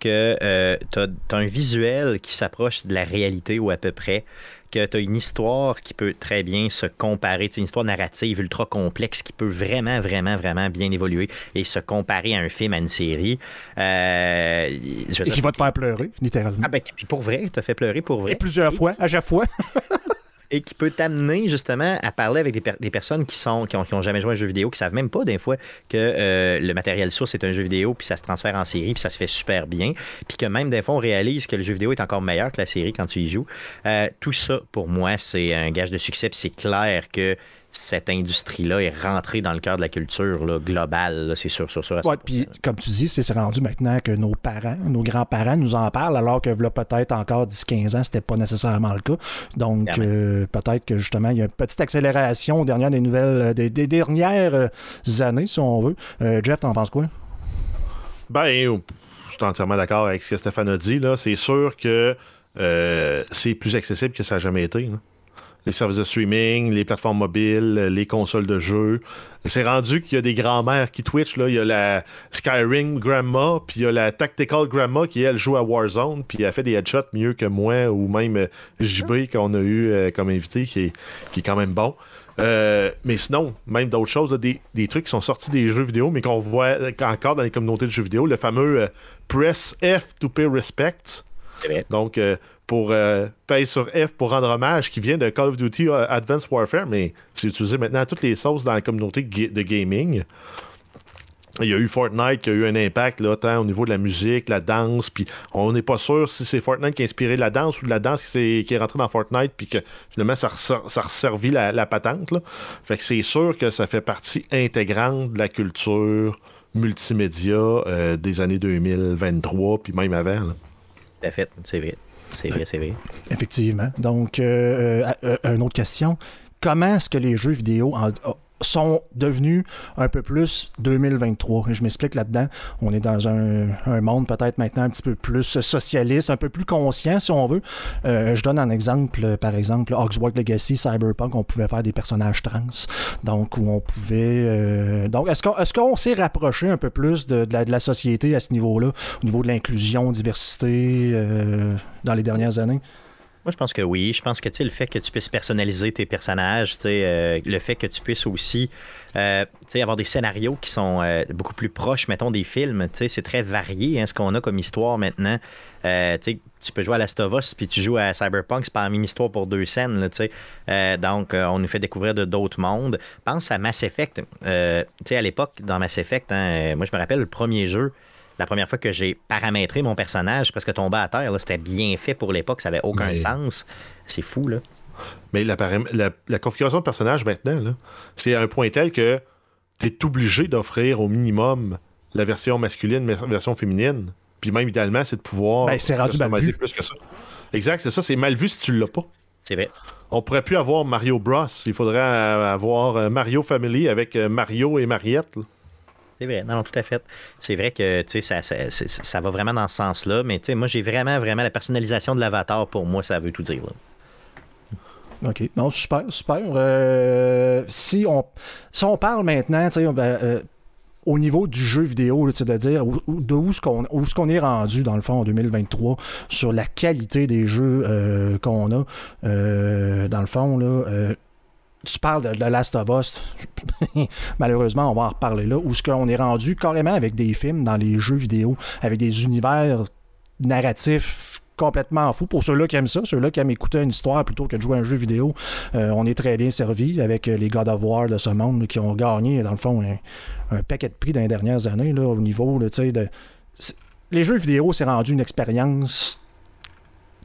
que tu as, as, un visuel qui s'approche de la réalité ou à peu près, que tu as une histoire qui peut très bien se comparer, une histoire narrative ultra complexe qui peut vraiment, vraiment, vraiment bien évoluer et se comparer à un film, à une série. Euh, et qui va te faire pleurer, littéralement. Ah ben, puis pour vrai, t'as fait pleurer pour vrai. Et plusieurs fois, à chaque fois. et qui peut t'amener justement à parler avec des, personnes qui sont qui ont, jamais joué à un jeu vidéo, qui savent même pas des fois que euh, le matériel source est un jeu vidéo, puis ça se transfère en série, puis ça se fait super bien, puis que même des fois on réalise que le jeu vidéo est encore meilleur que la série quand tu y joues. Euh, tout ça pour moi c'est un gage de succès, puis c'est clair que cette industrie-là est rentrée dans le cœur de la culture là, globale, c'est sûr, sûr, sûr. Oui, puis comme tu dis, c'est rendu maintenant que nos parents, nos grands-parents nous en parlent, alors que là, peut-être encore 10-15 ans, c'était pas nécessairement le cas. Donc, euh, peut-être que justement, il y a une petite accélération dernière des nouvelles, euh, des, dernières euh, années, si on veut. Jeff, t'en penses quoi? Ben, suis entièrement d'accord avec ce que Stéphane a dit. C'est sûr que c'est plus accessible que ça n'a jamais été. Là les services de streaming, les plateformes mobiles, les consoles de jeux. C'est rendu qu'il y a des grands-mères qui Twitch. Là. Il y a la Skyrim Grandma, puis il y a la Tactical Grandma qui, elle, joue à Warzone, puis elle fait des headshots mieux que moi, ou même euh, JB qu'on a eu euh, comme invité, qui est, qui est quand même bon. Euh, mais sinon, même d'autres choses, des, des, trucs qui sont sortis des jeux vidéo, mais qu'on voit encore dans les communautés de jeux vidéo, le fameux Press F to pay respect. Donc, pour euh, payer sur F pour rendre hommage qui vient de Call of Duty euh, Advanced Warfare, mais c'est utilisé maintenant à toutes les sauces dans la communauté de gaming. Il y a eu Fortnite qui a eu un impact là, au niveau de la musique, la danse, puis on n'est pas sûr si c'est Fortnite qui a inspiré la danse ou de la danse qui, est, rentrée dans Fortnite, puis que finalement ça, a resservi la, patente. Fait que c'est sûr que ça fait partie intégrante de la culture multimédia euh, des années 2023, puis même avant. Tout fait, c'est vrai. C'est vrai, c'est vrai. Effectivement. Donc, euh, euh, euh, une autre question. Comment est-ce que les jeux vidéo en, sont devenus un peu plus 2023. Et je m'explique là-dedans. On est dans un, monde peut-être maintenant un petit peu plus socialiste, un peu plus conscient si on veut. Euh, je donne un exemple, par exemple, Oxwork Legacy, Cyberpunk, on pouvait faire des personnages trans. Donc, où on pouvait... Euh, donc, est-ce qu'on est qu'on s'est rapproché un peu plus de, la, société à ce niveau-là, au niveau de l'inclusion, diversité, euh, dans les dernières années? Moi, je pense que oui. Je pense que le fait que tu puisses personnaliser tes personnages, euh, le fait que tu puisses aussi euh, avoir des scénarios qui sont euh, beaucoup plus proches, mettons, des films. C'est très varié hein, ce qu'on a comme histoire maintenant. tu peux jouer à Last of Us puis tu joues à Cyberpunk, c'est pas la même histoire pour deux scènes. donc, on nous fait découvrir de d'autres mondes. Pense à Mass Effect. à l'époque, dans Mass Effect, hein, moi, je me rappelle le premier jeu la première fois que j'ai paramétré mon personnage parce que tombé à terre, c'était bien fait pour l'époque, ça avait aucun sens. C'est fou, là. Mais la, configuration de personnage maintenant, c'est à un point tel que tu es obligé d'offrir au minimum la version masculine, la version féminine. Puis même idéalement, c'est de pouvoir ben, c'est rendu mal vu. plus que ça. Exact, c'est ça, c'est mal vu si tu l'as pas. C'est vrai. On pourrait plus avoir Mario Bros. Il faudrait avoir euh, Mario Family avec euh, Mario et Mariette. C'est vrai, non, tout à fait. C'est vrai que ça, ça, ça, va vraiment dans ce sens-là, mais moi, j'ai vraiment, vraiment la personnalisation de l'avatar, pour moi, ça veut tout dire. OK. Non, super, super. Euh, si, on, si on parle maintenant, ben, euh, au niveau du jeu vidéo, c'est-à-dire de où ce qu'on ce qu'on est rendu dans le fond en 2023 sur la qualité des jeux euh, qu'on a dans le fond là tu parles de, The Last of Us, malheureusement, on va en reparler là, où ce qu'on est rendu carrément avec des films dans les jeux vidéo, avec des univers narratifs complètement fous. Pour ceux-là qui aiment ça, ceux-là qui aiment écouter une histoire plutôt que de jouer un jeu vidéo, euh, on est très bien servi avec les God of War de ce monde qui ont gagné, dans le fond, un, paquet de prix dans les dernières années là, au niveau de. Les jeux vidéo, c'est rendu une expérience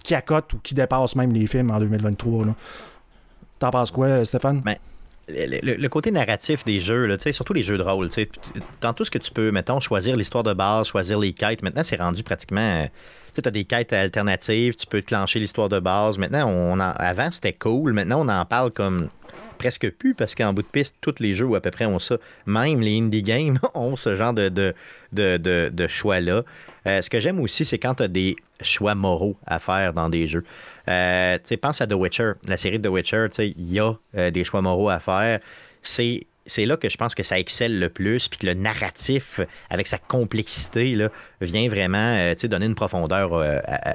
qui accote ou qui dépasse même les films en 2023. Là. T'en penses quoi, Stéphane? Ben, le, côté narratif des jeux, là, surtout les jeux de rôle, dans tout ce que tu peux, mettons, choisir l'histoire de base, choisir les quêtes, maintenant c'est rendu pratiquement. Tu as des quêtes alternatives, tu peux clencher l'histoire de base. Maintenant, on avant c'était cool, maintenant on en parle comme presque plus parce qu'en bout de piste, tous les jeux ou à peu près ont ça. Même les indie games ont ce genre de, de, de, choix-là. Euh, ce que j'aime aussi, c'est quand tu as des choix moraux à faire dans des jeux. Euh, pense à The Witcher, la série de The Witcher, il y a euh, des choix moraux à faire. C'est c'est là que je pense que ça excelle le plus, puis que le narratif, avec sa complexité, là, vient vraiment donner une profondeur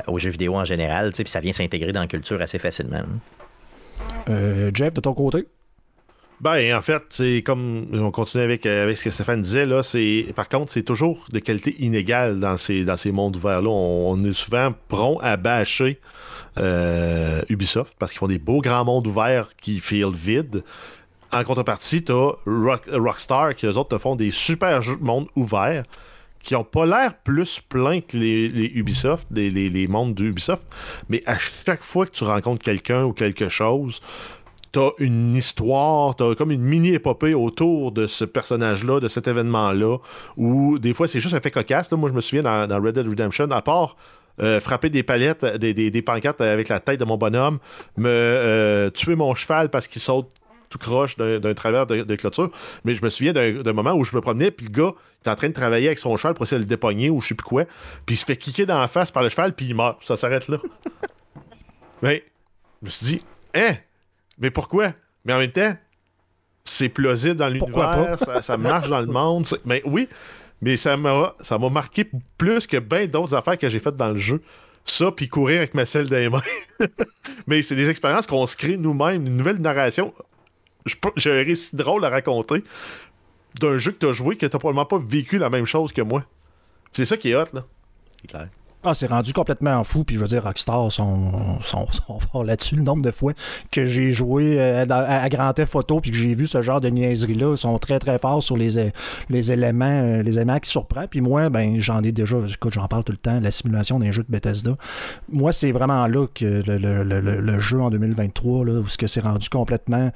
aux jeux vidéo en général, puis ça vient s'intégrer dans la culture assez facilement. Jeff, de ton côté? Ben, en fait, c'est comme on continue avec, euh, ce que Stéphane disait, là, par contre, c'est toujours de qualité inégale dans ces, dans ces mondes ouverts-là. On, est souvent prompt à bâcher euh, Ubisoft parce qu'ils font des beaux grands mondes ouverts qui feel vide. En contrepartie, t'as Rockstar qui, eux autres, te font des super mondes ouverts qui ont pas l'air plus pleins que les, Ubisoft, les, les, les mondes d'Ubisoft, mais à chaque fois que tu rencontres quelqu'un ou quelque chose, t'as une histoire, t'as comme une mini-épopée autour de ce personnage-là, de cet événement-là, où des fois c'est juste un fait cocasse. Moi, je me souviens dans, Red Dead Redemption, à part euh, frapper des palettes, des, des, pancartes avec la tête de mon bonhomme, me euh, tuer mon cheval parce qu'il saute tout croche d'un travers de, clôture. Mais je me souviens d'un moment où je me promenais, puis le gars est en train de travailler avec son cheval pour essayer de le dépogner ou je sais plus quoi. Puis il se fait kicker dans la face par le cheval, puis il meurt. Ça s'arrête là. mais je me suis dit, hein? Mais pourquoi? Mais en même temps, c'est plausible dans l'univers, ça, ça, marche dans le monde. Mais oui, mais ça m'a ça m'a marqué plus que bien d'autres affaires que j'ai faites dans le jeu. Ça, puis courir avec ma selle des mains. mais c'est des expériences qu'on se crée nous-mêmes, une nouvelle narration. J'ai un récit drôle à raconter d'un jeu que tu as joué que tu probablement pas vécu la même chose que moi. C'est ça qui est hot, là. C'est clair. Ah, c'est rendu complètement fou. Puis je veux dire, Rockstar sont, sont, forts là-dessus. Le nombre de fois que j'ai joué euh, à, Grand Theft Photo puis que j'ai vu ce genre de niaiserie-là, ils sont très très forts sur les, les éléments euh, les éléments qui surprennent. Puis moi, ben j'en ai déjà, écoute, j'en parle tout le temps, la simulation d'un jeu de Bethesda. Moi, c'est vraiment là que le, jeu en 2023, là, où ce que c'est rendu complètement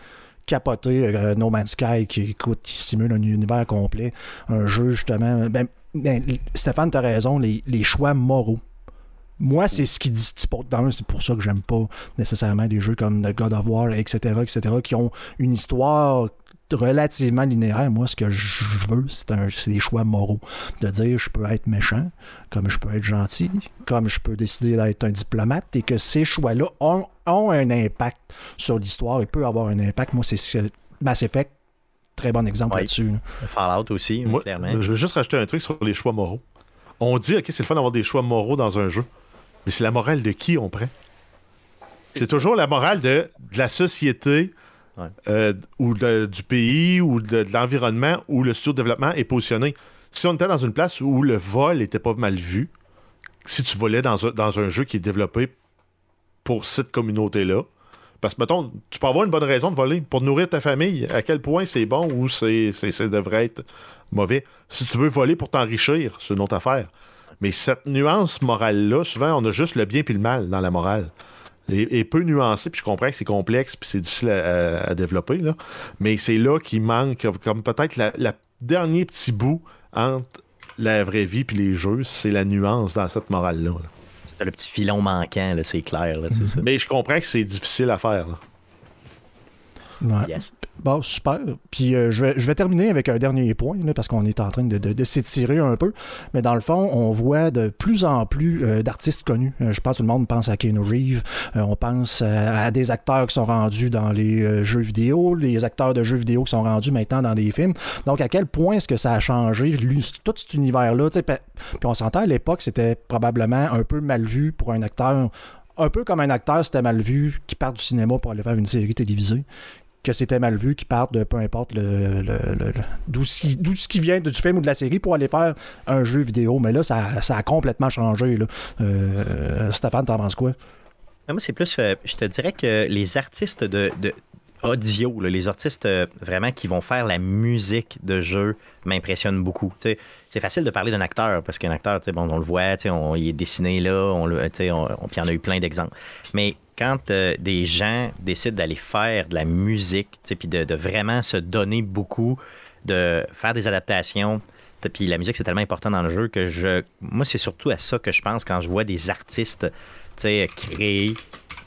capoté, euh, No Man's Sky qui, qui simule un univers complet, un jeu justement. Ben, ben, Stéphane, tu as raison, les, choix moraux. Moi, c'est ce qui dit C'est pour ça que j'aime pas nécessairement des jeux comme God of War, etc., etc., qui ont une histoire relativement linéaire. Moi, ce que je veux, c'est des choix moraux. De dire, je peux être méchant, comme je peux être gentil, comme je peux décider d'être un diplomate, et que ces choix-là ont, un impact sur l'histoire et peuvent avoir un impact. Moi, c'est ce que Mass Effect Très bon exemple là-dessus. Fallout aussi, clairement. Je veux juste rajouter un truc sur les choix moraux. On dit, OK, c'est le fun d'avoir des choix moraux dans un jeu. Mais c'est la morale de qui on prend? C'est toujours la morale de, la société euh, ou du pays ou de, l'environnement où le studio de développement est positionné. Si on était dans une place où le vol était pas mal vu, si tu volais dans dans un jeu qui est développé pour cette communauté-là, parce que, mettons, tu peux avoir une bonne raison de voler pour nourrir ta famille. À quel point c'est bon ou c'est, c'est, devrait être mauvais? Si tu veux voler pour t'enrichir, c'est une autre affaire. Mais cette nuance morale-là, souvent, on a juste le bien puis le mal dans la morale. Et, peu nuancé, puis je comprends que c'est complexe puis c'est difficile à, développer, là. mais c'est là qu'il manque comme peut-être la, dernier petit bout entre la vraie vie puis les jeux, c'est la nuance dans cette morale-là. là le petit filon manquant, c'est clair. Mhm. Mais je comprends que c'est difficile à faire. Bon, super. Puis euh, je, vais, je, vais, terminer avec un dernier point, parce qu'on est en train de, s'étirer un peu. Mais dans le fond, on voit de plus en plus euh, d'artistes connus. Euh, je pense que tout le monde pense à Keanu Reeves. on pense à, des acteurs qui sont rendus dans les jeux vidéo, les acteurs de jeux vidéo qui sont rendus maintenant dans des films. Donc, à quel point est-ce que ça a changé tout cet univers-là? Puis on s'entend à l'époque, c'était probablement un peu mal vu pour un acteur un peu comme un acteur, c'était mal vu qui part du cinéma pour aller faire une série télévisée que c'était mal vu, qui partent de peu importe le, d'où ce qui vient du film ou de la série pour aller faire un jeu vidéo. Mais là, ça, a complètement changé. Là. Euh, Stéphane, t'en penses quoi? Moi, c'est plus, euh, je te dirais que les artistes de, audio, les artistes euh, vraiment qui vont faire la musique de jeu m'impressionnent beaucoup. c'est facile de parler d'un acteur parce qu'un acteur, bon, on le voit, il est dessiné là, on, puis il y en a eu plein d'exemples. Mais quand euh, des gens décident d'aller faire de la musique, puis de, de, vraiment se donner beaucoup, de faire des adaptations, puis la musique c'est tellement important dans le jeu que je, moi c'est surtout à ça que je pense quand je vois des artistes créer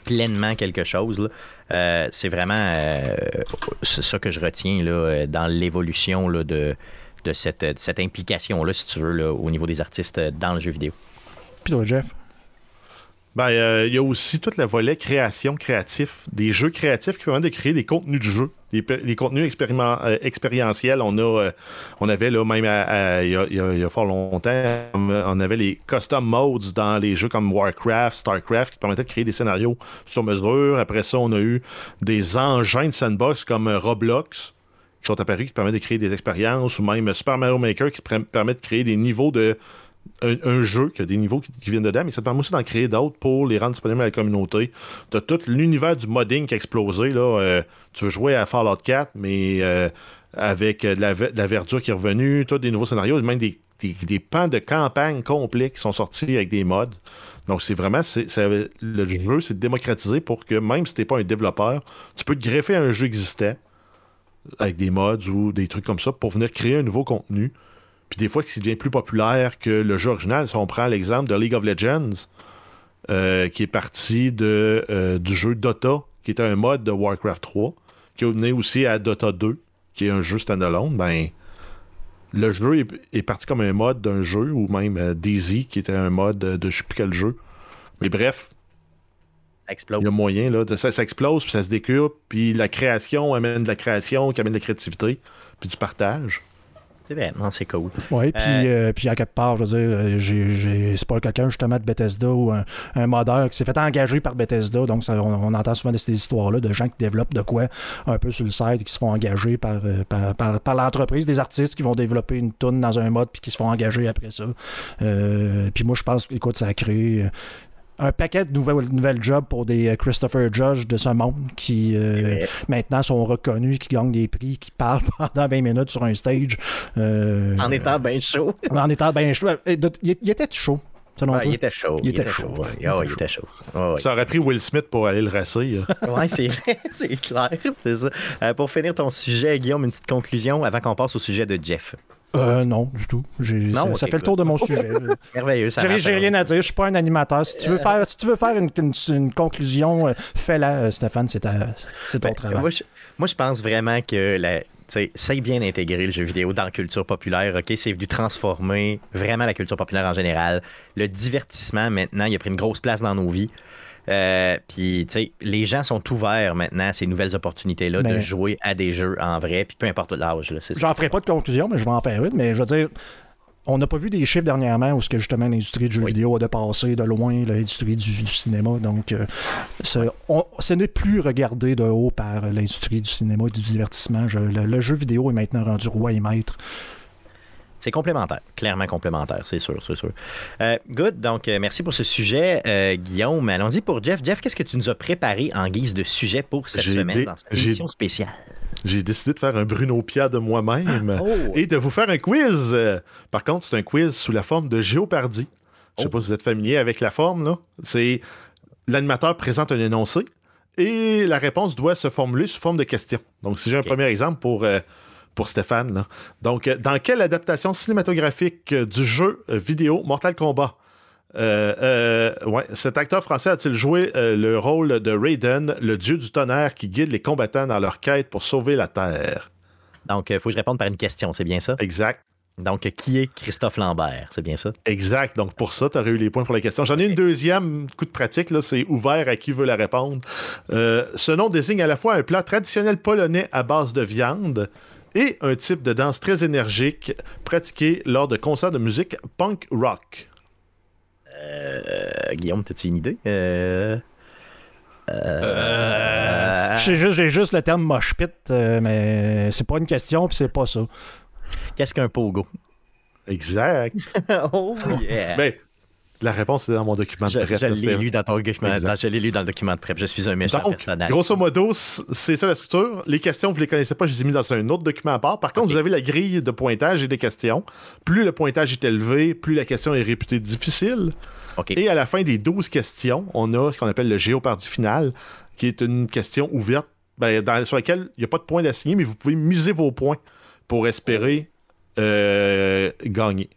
pleinement quelque chose. Euh, c'est vraiment euh, ça que je retiens là, dans l'évolution de, de cette, cette implication-là, si tu veux, au niveau des artistes dans le jeu vidéo. Puis toi, Jeff? Ben, euh, il y a aussi tout le volet création créatif, des jeux créatifs qui permettent de créer des contenus de jeu, des, contenus euh, expérientiels. On a, euh, on avait là même il y, a fort longtemps, on avait les custom modes dans les jeux comme Warcraft, Starcraft qui permettaient de créer des scénarios sur mesure. Après ça, on a eu des engins de sandbox comme Roblox qui sont apparus qui permettent de créer des expériences ou même Super Mario Maker qui permet de créer des niveaux de un, jeu qui a des niveaux qui, viennent dedans, mais ça te permet aussi d'en créer d'autres pour les rendre disponibles à la communauté. Tu as tout l'univers du modding qui a explosé. Là. Euh, tu veux jouer à Fallout 4, mais euh, avec de la, verdure qui est revenue, tu as des nouveaux scénarios, même des, des, pans de campagne complets qui sont sortis avec des mods. Donc, c'est vraiment, le jeu, c'est démocratisé pour que même si tu n'es pas un développeur, tu peux te greffer à un jeu existant avec des mods ou des trucs comme ça pour venir créer un nouveau contenu puis des fois, qui devient plus populaire que le jeu original. Si on prend l'exemple de League of Legends, euh, qui est parti de, euh, du jeu Dota, qui était un mode de Warcraft 3, qui a mené aussi à Dota 2, qui est un jeu standalone, ben, le jeu est, parti comme un mode d'un jeu, ou même euh, Daisy, qui était un mode de je sais plus quel jeu. Mais bref, explose. il y a moyen, là, de, ça, ça explose, puis ça se décupe, puis la création amène de la création, qui amène de la créativité, puis du partage. C'est vraiment, c'est cool. Oui, puis, euh, puis à quelque part, je veux dire, euh, c'est pas quelqu'un justement de Bethesda ou un, un modeur qui s'est fait engager par Bethesda. Donc, ça, on, entend souvent ces histoires-là de gens qui développent de quoi un peu sur le site, qui se font engager par, euh, par, par, l'entreprise, des artistes qui vont développer une tune dans un mode puis qui se font engager après ça. puis moi, je pense, écoute, ça a créé un paquet de nouvelles, nouvelles jobs pour des euh, Christopher Judge de ce monde qui euh, maintenant sont reconnus, qui gagnent des prix, qui parlent pendant 20 minutes sur un stage. Euh, en étant bien chaud. En étant bien chaud. Il, était chaud. il était chaud. Il, était, chaud. il était chaud. Ça aurait pris Will Smith pour aller le racer. oui, c'est vrai, c'est clair. C'est ça. pour finir ton sujet, Guillaume, une petite conclusion avant qu'on passe au sujet de Jeff. Euh, non, du tout. Non, ça, fait le tour de mon sujet. Merveilleux. J'ai rien à dire. Je suis pas un animateur. Si tu veux faire, si tu veux faire une, une, conclusion, euh, fais-la, euh, Stéphane. C'est ton ben, travail. Moi je, pense vraiment que la, c'est bien intégré le jeu vidéo dans la culture populaire. Ok, c'est venu transformer vraiment la culture populaire en général. Le divertissement maintenant, il a pris une grosse place dans nos vies. Euh, puis, tu sais, les gens sont ouverts maintenant à ces nouvelles opportunités-là de jouer à des jeux en vrai, puis peu importe l'âge. J'en ferai pas de conclusion, mais je vais en faire une. Mais je veux dire, on n'a pas vu des chiffres dernièrement où ce que justement l'industrie du jeu vidéo a dépassé de loin l'industrie du, cinéma. Donc, euh, ce n'est plus regardé de haut par l'industrie du cinéma et du divertissement. le, jeu vidéo est maintenant rendu roi et maître c'est complémentaire, clairement complémentaire, c'est sûr, c'est sûr. Euh, good, donc euh, merci pour ce sujet, euh, Guillaume. Allons-y pour Jeff. Jeff, qu'est-ce que tu nous as préparé en guise de sujet pour cette semaine dans cette émission spéciale? J'ai décidé de faire un Bruno Pia de moi-même oh. et de vous faire un quiz. Par contre, c'est un quiz sous la forme de géopardie. Je ne sais oh. pas si vous êtes familier avec la forme, là. C'est l'animateur présente un énoncé et la réponse doit se formuler sous forme de question. Donc, si j'ai un premier exemple pour pour Stéphane. Donc, euh, dans quelle adaptation cinématographique euh, du jeu euh, vidéo Mortal Kombat? Ouais, cet acteur français a-t-il joué le rôle de Raiden, le dieu du tonnerre qui guide les combattants dans leur quête pour sauver la Terre? Donc, il faut que je réponde par une question, c'est bien ça? Exact. Donc, qui est Christophe Lambert? C'est bien ça? Exact. Donc, pour ça, tu aurais eu les points pour la question. J'en ai une deuxième, coup de pratique, là, c'est ouvert à qui veut la répondre. ce nom désigne à la fois un plat traditionnel polonais à base de viande, et un type de danse très énergique pratiqué lors de concerts de musique punk rock. Euh, Guillaume, as-tu une idée? Euh... Euh... J'ai juste, juste, le terme mosh pit, euh, mais c'est pas une question, puis c'est pas ça. Qu'est-ce qu'un pogo? Exact. oh yeah. Ben, la réponse est dans mon document de prep. Je l'ai lu dans ton document. Je l'ai lu dans le document de prep. Je suis un méchant Donc, Grosso modo, c'est ça la structure. Les questions, vous ne les connaissez pas, je les ai mis dans un autre document à part. Par contre, vous avez la grille de pointage et des questions. Plus le pointage est élevé, plus la question est réputée difficile. Et à la fin des 12 questions, on a ce qu'on appelle le géopardi final, qui est une question ouverte ben, sur laquelle il n'y a pas de points d'assigner, mais vous pouvez miser vos points pour espérer euh, gagner.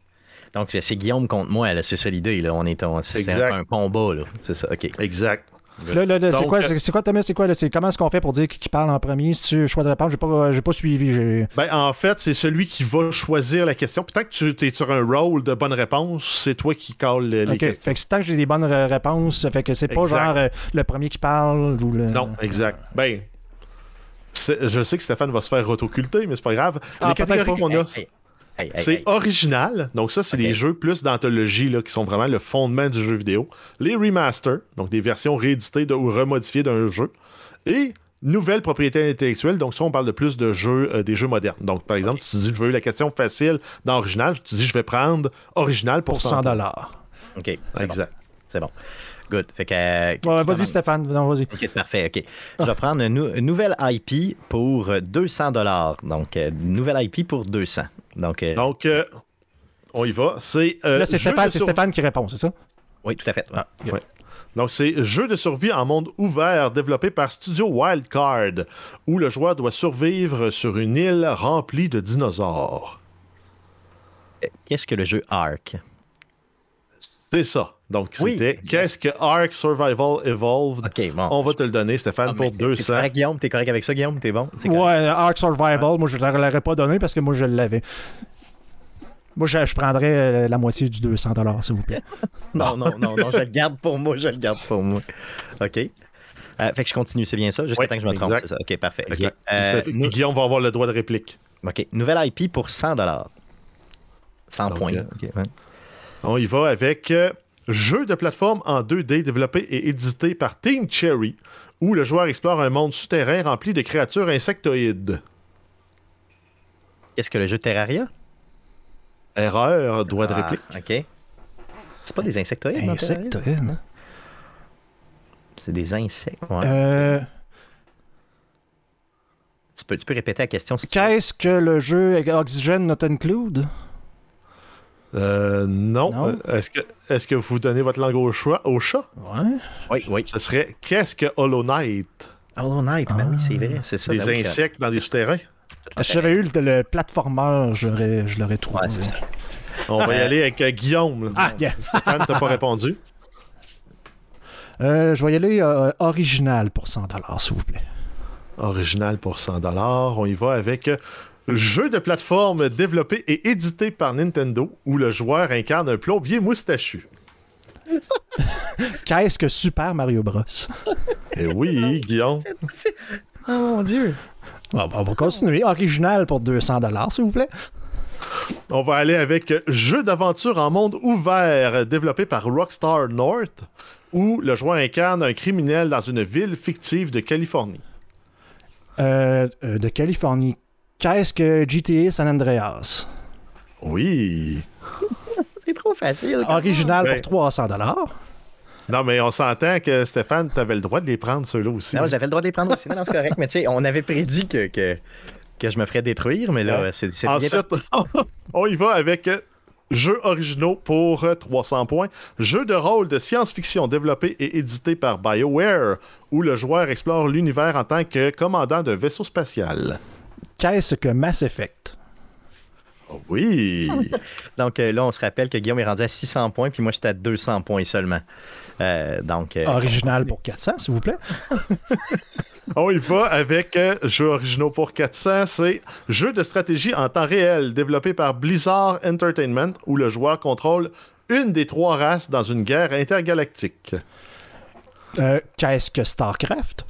Donc, c'est Guillaume contre moi, c'est ça l'idée. On est, c'est un, combat. C'est ça, OK. Exact. Là, là, c'est quoi, euh, c'est quoi, Thomas, c'est quoi, comment est-ce qu'on fait pour dire qui, parle en premier? Si tu choix de répondre, j'ai pas, j'ai pas suivi. Ben, en fait, c'est celui qui va choisir la question. Peut-être que tu es sur un rôle de bonne réponse, c'est toi qui calls les, questions. Fait que tant que j'ai des bonnes réponses, fait que c'est pas genre euh, le premier qui parle ou le... Non, exact. Ben, je sais que Stéphane va se faire autoculter, mais c'est pas grave. Ah, les catégories qu'on a c'est original. Donc, ça, c'est des jeux plus d'anthologie qui sont vraiment le fondement du jeu vidéo. Les remasters, donc des versions rééditées ou remodifiées d'un jeu. Et nouvelles propriétés intellectuelles. Donc, ça, on parle de plus de jeux, euh, des jeux modernes. Donc, par exemple, tu dis, je veux la question facile dans original. Tu dis, je vais prendre original pour, 100 dollars. OK. Exact. C'est bon. Good. Fait que, euh, vas-y, Stéphane. vas-y. OK, parfait. OK. Je vais prendre une, nouvelle IP pour 200 dollars. Donc, euh, nouvelle IP pour 200. Donc, euh, Donc on y va. C'est, Là, c'est Stéphane, qui répond, c'est ça? Oui, tout à fait. Ah, Donc, c'est jeu de survie en monde ouvert développé par Studio Wildcard, où le joueur doit survivre sur une île remplie de dinosaures. Qu'est-ce que le jeu Ark? C'est ça. Donc, Oui. c'était Qu'est-ce que Ark Survival Evolved? OK, bon. On va te le donner, Stéphane, Ah, pour mais T'es 200. correct, Guillaume? T'es correct avec ça, Guillaume? T'es bon? Correct. Ouais, Ark Survival, moi je ne l'aurais pas donné parce que moi je l'avais. Moi je, je prendrais euh, la moitié du 200 s'il vous plaît. Non, non, non, non, je le garde pour moi, je le garde pour moi. OK. Euh, fait que je continue, c'est bien ça? Jusqu'à Ouais, temps que je me trompe, exact. ça? OK, parfait. Euh, Guillaume va avoir le droit de réplique. OK. Nouvelle IP pour 100 100 Donc, points. euh. On y va avec euh, jeu de plateforme en 2D développé et édité par Team Cherry, où le joueur explore un monde souterrain rempli de créatures insectoïdes. Qu'est-ce que le jeu Terraria? Erreur, droit de Ah, réplique. OK. C'est pas des insectoïdes, dans Terraria? Insectoïde. C'est des insectes. Ouais. Euh, Tu, peux, tu peux répéter la question si tu veux. Qu'est-ce que le jeu Oxygen Not Include? Euh, non. Non. Euh, Est-ce que, est-ce que vous donnez votre langue au, choix, au chat? Ouais. Oui, oui. Ce serait Qu'est-ce que Hollow Knight? Hollow Knight, oui, c'est vrai, c'est ça. Des ben insectes dans des souterrains? Si j'avais eu le, le platformer, j'aurais- je l'aurais trouvé. Ouais, c'est ça. On va y Euh, aller avec euh, Guillaume. là. Ah, yeah. Stéphane, t'as pas répondu? Euh, je vais y aller euh, original pour 100 s'il vous plaît. Original pour 100 On y va avec euh, jeu de plateforme développé et édité par Nintendo, où le joueur incarne un plombier moustachu. Qu'est-ce que Super Mario Bros? Eh oui, Guillaume. Oh mon Dieu. Bon, ben, on va continuer. Original pour 200 s'il vous plaît. On va aller avec jeu d'aventure en monde ouvert développé par Rockstar North, où le joueur incarne un criminel dans une ville fictive de Californie. Euh, euh, de Californie. Qu'est-ce que GTA San Andreas? Oui. C'est trop facile. Original Ben- pour 300 Non, mais on s'entend que Stéphane, t'avais le droit de les prendre, ceux-là aussi. Non, j'avais le droit de les prendre aussi. Non, non, c'est correct. Mais tu sais, on avait prédit que, que, que je me ferais détruire, mais là, Ouais. c'est bien Ensuite, on y va avec euh, jeux originaux pour euh, 300 points. Jeu de rôle de science-fiction développé et édité par BioWare, où le joueur explore l'univers en tant que commandant de vaisseau spatial. Qu'est-ce que Mass Effect? Oui. Donc euh, là, on se rappelle que Guillaume est rendu à 600 points, puis moi, j'étais à 200 points seulement. Euh, donc, euh, Original pour 400, s'il vous plaît. on y va avec euh, jeux originaux pour 400. C'est jeu de stratégie en temps réel développé par Blizzard Entertainment, où le joueur contrôle une des trois races dans une guerre intergalactique. Euh, Qu'est-ce que StarCraft?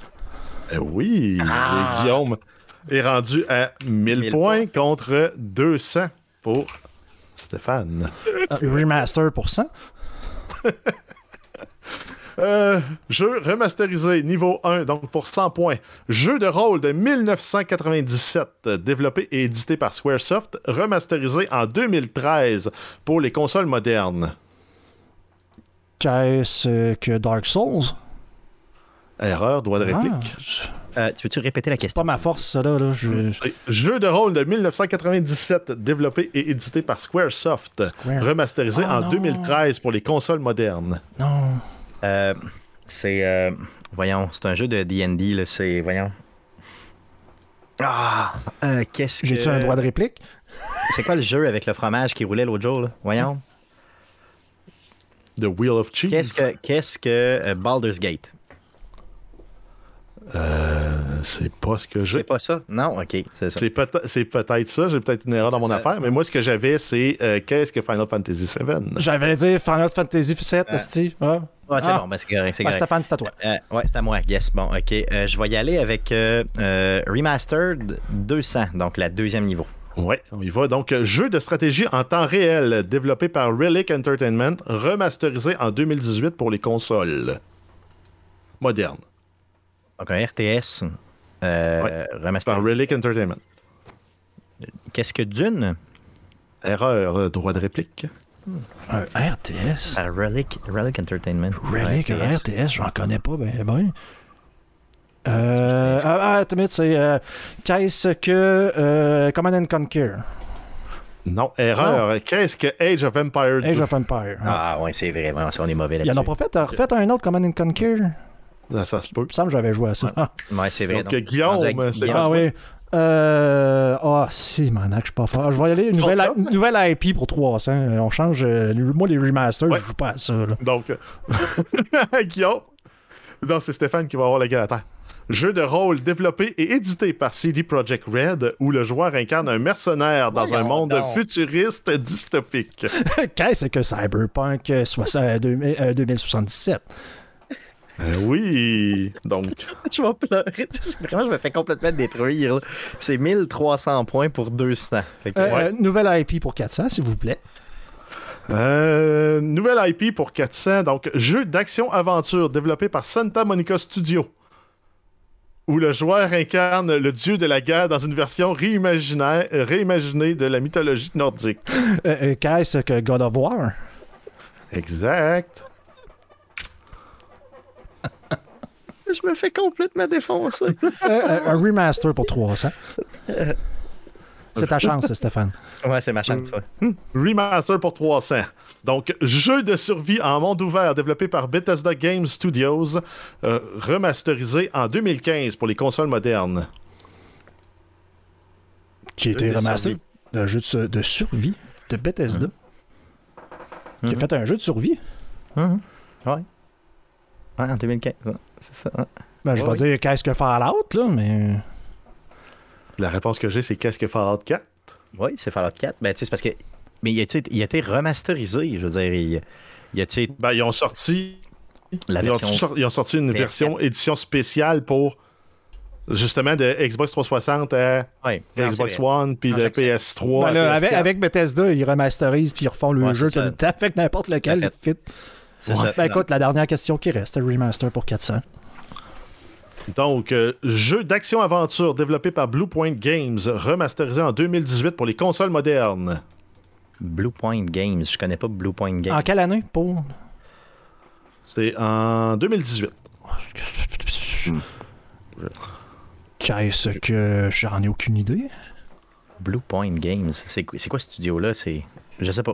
Oui, Ah. Guillaume est rendu à 1000 1000 points contre 200 pour Stéphane. Euh, Remaster pour 100 Euh, jeu remasterisé niveau 1, donc pour 100 points. Jeu de rôle de 1997, euh, développé et édité par Squaresoft, remasterisé en 2013 pour les consoles modernes. Qu'est-ce que Dark Souls? Erreur, droit de réplique. Ah, euh, tu veux-tu répéter la c'est question? pas ma force, ça, là. là. Je... Et Jeu de rôle de 1997, développé et édité par Squaresoft, Square. remasterisé Ah, en non. 2013 pour les consoles modernes. Non. Euh, c'est. euh, voyons, c'est un jeu de DD, là. C'est. Voyons. Ah! euh, Qu'est-ce que. J'ai-tu un droit de réplique? C'est quoi le jeu avec le fromage qui roulait l'autre jour, là? Voyons. The Wheel of Cheese. Qu'est-ce que, qu'est-ce que euh, Baldur's Gate? C'est pas ce que j'ai. C'est pas ça? Non? OK, c'est ça. C'est peut- c'est peut-être ça, j'ai peut-être une erreur dans mon ça. affaire, mais moi ce que j'avais c'est euh, qu'est-ce que Final Fantasy VII J'allais dire Final Fantasy VII, esti. Ouais. Ah, c'est Ah. bon, ben, c'est correct. C'est Ouais, correct. Stéphane, c'est à toi. Euh, ouais, c'est à moi. Yes, bon, OK. Euh, je vais y aller avec euh, euh, Remastered 200, donc la deuxième niveau. Ouais, on y va. Donc, euh, jeu de stratégie en temps réel développé par Relic Entertainment, remasterisé en 2018 pour les consoles modernes. Donc un RTS euh, Ouais. remastered. Par Relic Entertainment. Qu'est-ce que Dune? Erreur, droit de réplique. Un RTS. Par Relic, Relic Entertainment. Relic, Un RTS, j'en connais pas, ben, ben. Euh, ah, ah, attends, c'est. euh, Qu'est-ce que. Euh, Command and Conquer? Non, erreur. Qu'est-ce que Age of Empire 2? Age of Empire. Ah, ouais, c'est vrai. Vraiment, ça, on est mauvais Ils là-dessus. en ont pas fait. Refait un autre Command and Conquer? Il Là, ça se peut. me semble que j'avais joué à ça. Ouais, c'est vrai. Donc, Guillaume, c'est. Ah oui. Euh. Ah, si, man, je suis pas fort. Je vais y aller. Une nouvelle, nouvelle IP pour 300. Euh, On change. euh, moi, les remasters, Ouais. je joue pas à ça. Là. Donc, Guillaume. Non, c'est Stéphane qui va avoir la gueule à terre. Jeu de rôle développé et édité par CD Projekt Red, où le joueur incarne un mercenaire dans un monde futuriste dystopique. Qu'est-ce que Cyberpunk euh, 60 2000, euh, 2077? Euh, oui. Donc, Je vais pleurer. C'est Vraiment, je me fais complètement détruire. C'est 1300 points pour 200. Fait que, Euh, ouais. euh, nouvelle IP pour 400, s'il vous plaît. euh, nouvelle IP pour 400. Donc, jeu d'action-aventure développé par Santa Monica Studio, où le joueur incarne le dieu de la guerre dans une version réimaginée de la mythologie nordique. Euh, euh, Qu'est-ce que God of War? Exact. Je me fais complètement défoncer. Euh, euh, un remaster pour 300. C'est ta chance, Stéphane. ouais, c'est ma chance, ça. Remaster pour 300. Donc, jeu de survie en monde ouvert développé par Bethesda Game Studios, euh, remasterisé en 2015 pour les consoles modernes. Qui a été Jeu de remaster. survie. Un jeu de, su- de survie de Bethesda. Qui a fait un jeu de survie. Mhm. Ouais. Ouais, en 2015. ouais, c'est ça. ouais. Ben, je vais dire qu'est-ce que Fallout, là, mais. La réponse que j'ai, c'est qu'est-ce que Fallout 4? Oui, c'est Fallout 4. Ben, tu sais, c'est parce que. Mais il a, été- il a été remasterisé. Je veux dire, il, il a été Ben, ils ont sorti, la ils ont, ils sorti une version. version édition spéciale pour justement de Xbox 360 à Ouais, Xbox One, puis de j'accepte. PS3. Ben là, avec, PS4. avec Bethesda, ils remasterisent puis ils refont le Ouais, jeu tout le temps. Fait que n'importe lequel, fit. C'est Ouais. ça. Ben écoute, la dernière question qui reste, le remaster pour 400. Donc, euh, jeu d'action-aventure développé par Bluepoint Games, remasterisé en 2018 pour les consoles modernes. Blue Point Games. Je connais pas Blue Point Games. En quelle année pour. C'est en 2018. Qu'est-ce que. J'en ai aucune idée? Blue Point Games. C'est quoi, c'est quoi ce studio-là? C'est. Je sais pas.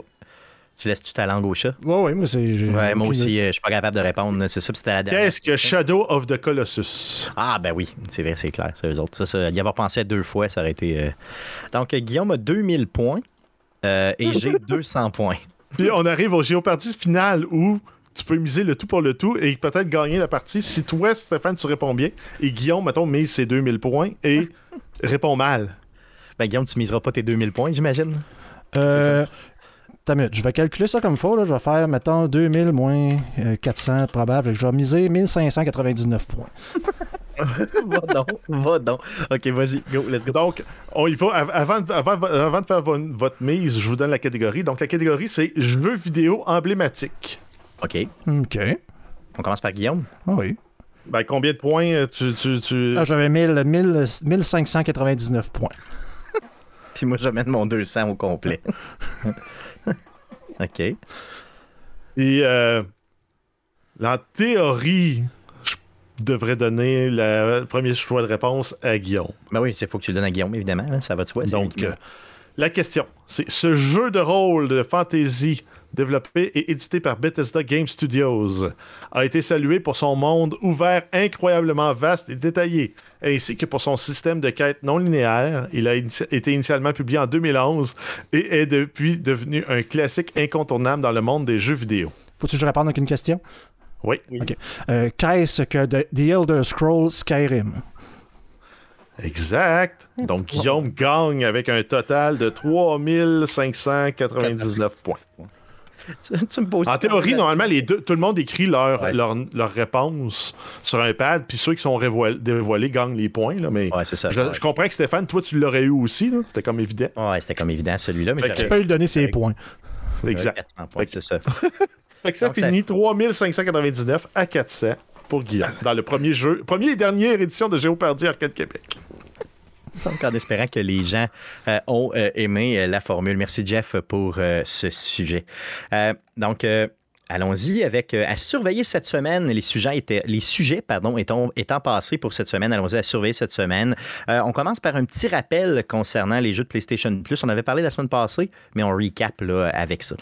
Tu laisses-tu ta langue au chat? Ouais, ouais, moi, c'est. Ouais, moi aussi, euh, je suis pas capable de répondre. C'est ça, c'était la dernière. Qu'est-ce que Shadow of the Colossus? Ah, ben oui, c'est vrai, c'est clair, c'est eux autres. Ça, ça, y avoir pensé à deux fois, ça aurait été. euh, Donc, euh, Guillaume a 2000 points euh, et j'ai 200 points. Puis on arrive au Géopardy final où tu peux miser le tout pour le tout et peut-être gagner la partie si toi, Stéphane, tu réponds bien et Guillaume, mettons, mise ses 2000 points et répond mal. Ben, Guillaume, tu miseras pas tes 2000 points, j'imagine? Euh. Minute, je vais calculer ça comme il faut. Là. Je vais faire, mettons, 2000 moins euh, 400 probable. Je vais miser 1599 points. va donc, va donc. Ok, vas-y, go, let's go. Donc, on y va. Av- Avant, de- avant, avant de faire vo- votre mise, je vous donne la catégorie. Donc, la catégorie, c'est jeux vidéo emblématiques. Ok, OK. on commence par Guillaume. Ah oui. Ben, combien de points euh, tu. tu, tu- Ah, J'avais 1000, 1000, 1599 points. Puis moi, j'amène mon 200 au complet. ok. Et euh, en théorie, je devrais donner le premier choix de réponse à Guillaume. Ben oui, il faut que tu le donnes à Guillaume, évidemment. hein, ça va de soi. Donc, euh, la question, c'est ce jeu de rôle de fantasy développé et édité par Bethesda Game Studios a été salué pour son monde ouvert incroyablement vaste et détaillé, ainsi que pour son système de quête non linéaire. Il a été initialement publié en 2011 et est depuis devenu un classique incontournable dans le monde des jeux vidéo. Faut-tu que je réponde avec une question? Oui. OK. Euh, Qu'est-ce que The Elder Scrolls Skyrim? Exact. Donc, Guillaume gagne avec un total de 3599 points. Tu, tu me poses En théorie, normalement, les deux, tout le monde écrit leur, Ouais. leur, leur réponse sur un pad, puis ceux qui sont révoil- dévoilés gagnent les points. Là, mais Ouais, c'est ça. je, ouais. je comprends que Stéphane, toi, tu l'aurais eu aussi. C'était comme évident. Ouais, c'était comme évident celui-là, mais Tu peux lui donner ses points. Exact. 400 points, c'est ça. Fait que ça Donc, ça- finit 3599 à 400 pour Guillaume dans le premier jeu, première et dernière édition de Géopardy Arcade Québec. Donc, en espérant que les gens euh, ont euh, aimé euh, la formule. Merci, Jeff, pour euh, ce sujet. Donc, allons-y avec à surveiller cette semaine. Les sujets étaient, les sujets, pardon, étant, passés pour cette semaine. Allons-y à surveiller cette semaine. On commence par un petit rappel concernant les jeux de PlayStation Plus. On avait parlé la semaine passée, mais on recap là, avec ça.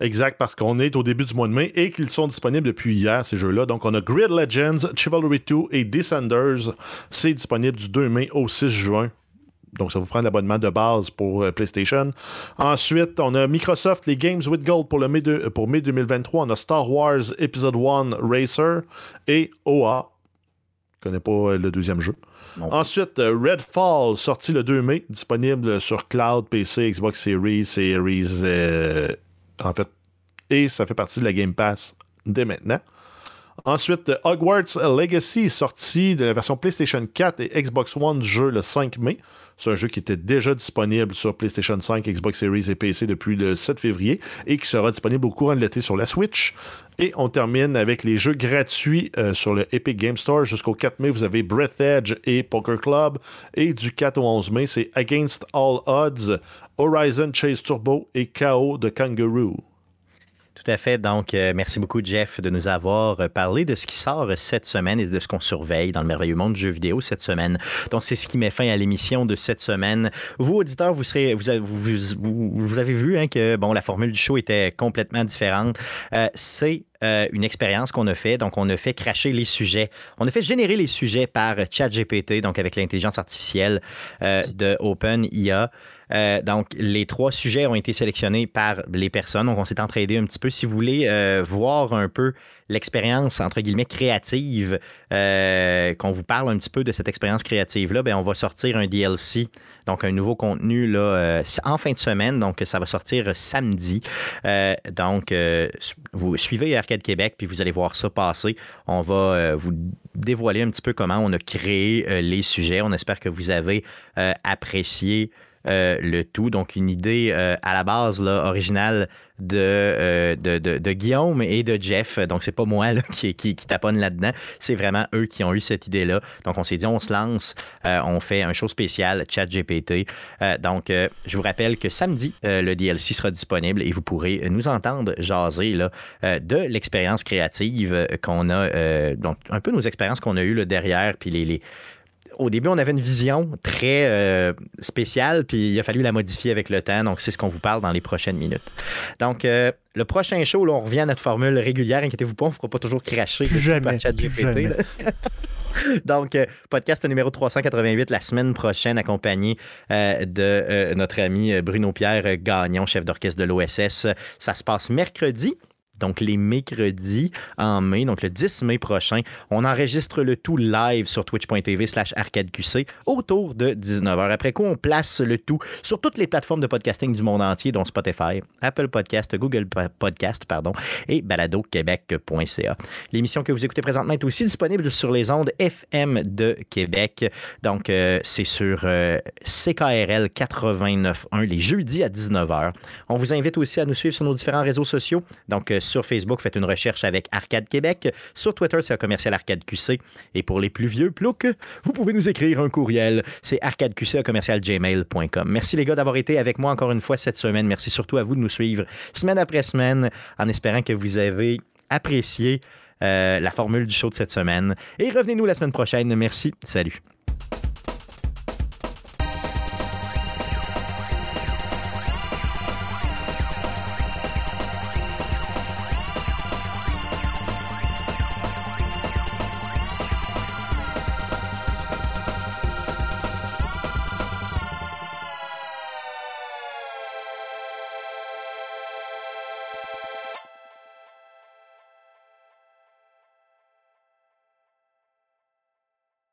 Exact, parce qu'on est au début du mois de mai et qu'ils sont disponibles depuis hier, ces jeux-là. Donc, on a Grid Legends, Chivalry 2 et Descenders. C'est disponible du 2 mai au 6 juin Donc, ça vous prend l'abonnement de base pour euh, PlayStation. Ensuite, on a Microsoft, les Games with Gold pour, le mai pour mai 2023. On a Star Wars Episode 1 Racer et OA. Je connais pas le deuxième jeu. Ensuite, Redfall, sorti le 2 mai, disponible sur Cloud, PC, Xbox Series, Series. En fait, et ça fait partie de la Game Pass dès maintenant. Ensuite, Hogwarts Legacy sorti de la version PlayStation 4 et Xbox One du jeu le 5 mai. C'est un jeu qui était déjà disponible sur PlayStation 5, Xbox Series et PC depuis le 7 février et qui sera disponible au courant de l'été sur la Switch. Et on termine avec les jeux gratuits euh, sur le Epic Game Store. Jusqu'au 4 mai, vous avez Breath Edge et Poker Club. Et du 4 au 11 mai, c'est Against All Odds, Horizon Chase Turbo et KO de Kangaroo. Tout à fait. Donc, euh, merci beaucoup, Jeff, de nous avoir euh, parlé de ce qui sort cette semaine et de ce qu'on surveille dans le merveilleux monde du jeu vidéo cette semaine. Donc, c'est ce qui met fin à l'émission de cette semaine. Vous, auditeurs, vous, avez, vu hein, que bon, la formule du show était complètement différente. Euh, c'est une expérience qu'on a fait. Donc, on a fait cracher les sujets. On a fait générer les sujets par ChatGPT, donc avec l'intelligence artificielle de OpenIA. Euh, donc, les trois sujets ont été sélectionnés par les personnes. Donc, on s'est entraidé un petit peu. Si vous voulez euh, voir un peu l'expérience, entre guillemets, créative, euh, qu'on vous parle un petit peu de cette expérience créative-là, ben, on va sortir un DLC, donc un nouveau contenu là, en fin de semaine. Donc, ça va sortir samedi. donc, vous suivez Arcade Québec, puis vous allez voir ça passer. On va vous dévoiler un petit peu comment on a créé les sujets. On espère que vous avez apprécié euh, le tout. Donc, une idée euh, à la base là, originale euh, de, Guillaume et de Jeff. Donc, c'est pas moi qui, taponne là-dedans. C'est vraiment eux qui ont eu cette idée-là. Donc, on s'est dit, on se lance, on fait un show spécial, Chat GPT. donc, je vous rappelle que samedi, le DLC sera disponible et vous pourrez nous entendre jaser là, de l'expérience créative qu'on a, donc un peu nos expériences qu'on a eues là, derrière, puis les au début, on avait une vision très euh, spéciale, puis il a fallu la modifier avec le temps. Donc, c'est ce qu'on vous parle dans les prochaines minutes. Donc, euh, le prochain show, là, on revient à notre formule régulière. Inquiétez-vous pas, on ne fera pas toujours cracher plus jamais, chat GPT. Donc, euh, podcast numéro 388 la semaine prochaine, accompagné de notre ami Bruno Pierre Gagnon, chef d'orchestre de l'OSS. Ça se passe mercredi donc les mercredis en mai, donc le 10 mai prochain. On enregistre le tout live sur twitch.tv slash arcadeqc autour de 19h. Après quoi, on place le tout sur toutes les plateformes de podcasting du monde entier, dont Spotify, Apple Podcast, Google Podcast, pardon, et baladoquebec.ca. L'émission que vous écoutez présentement est aussi disponible sur les ondes FM de Québec. Donc, euh, c'est sur euh, CKRL 89.1 les jeudis à 19h. On vous invite aussi à nous suivre sur nos différents réseaux sociaux. Donc, euh, sur Facebook, faites une recherche avec Arcade Québec. Sur Twitter, c'est un commercial Arcade QC. Et pour les plus vieux ploucs, vous pouvez nous écrire un courriel. C'est arcadeqc.gmail.com. Merci les gars d'avoir été avec moi encore une fois cette semaine. Merci surtout à vous de nous suivre semaine après semaine en espérant que vous avez apprécié euh, la formule du show de cette semaine. Et revenez-nous la semaine prochaine. Merci. Salut.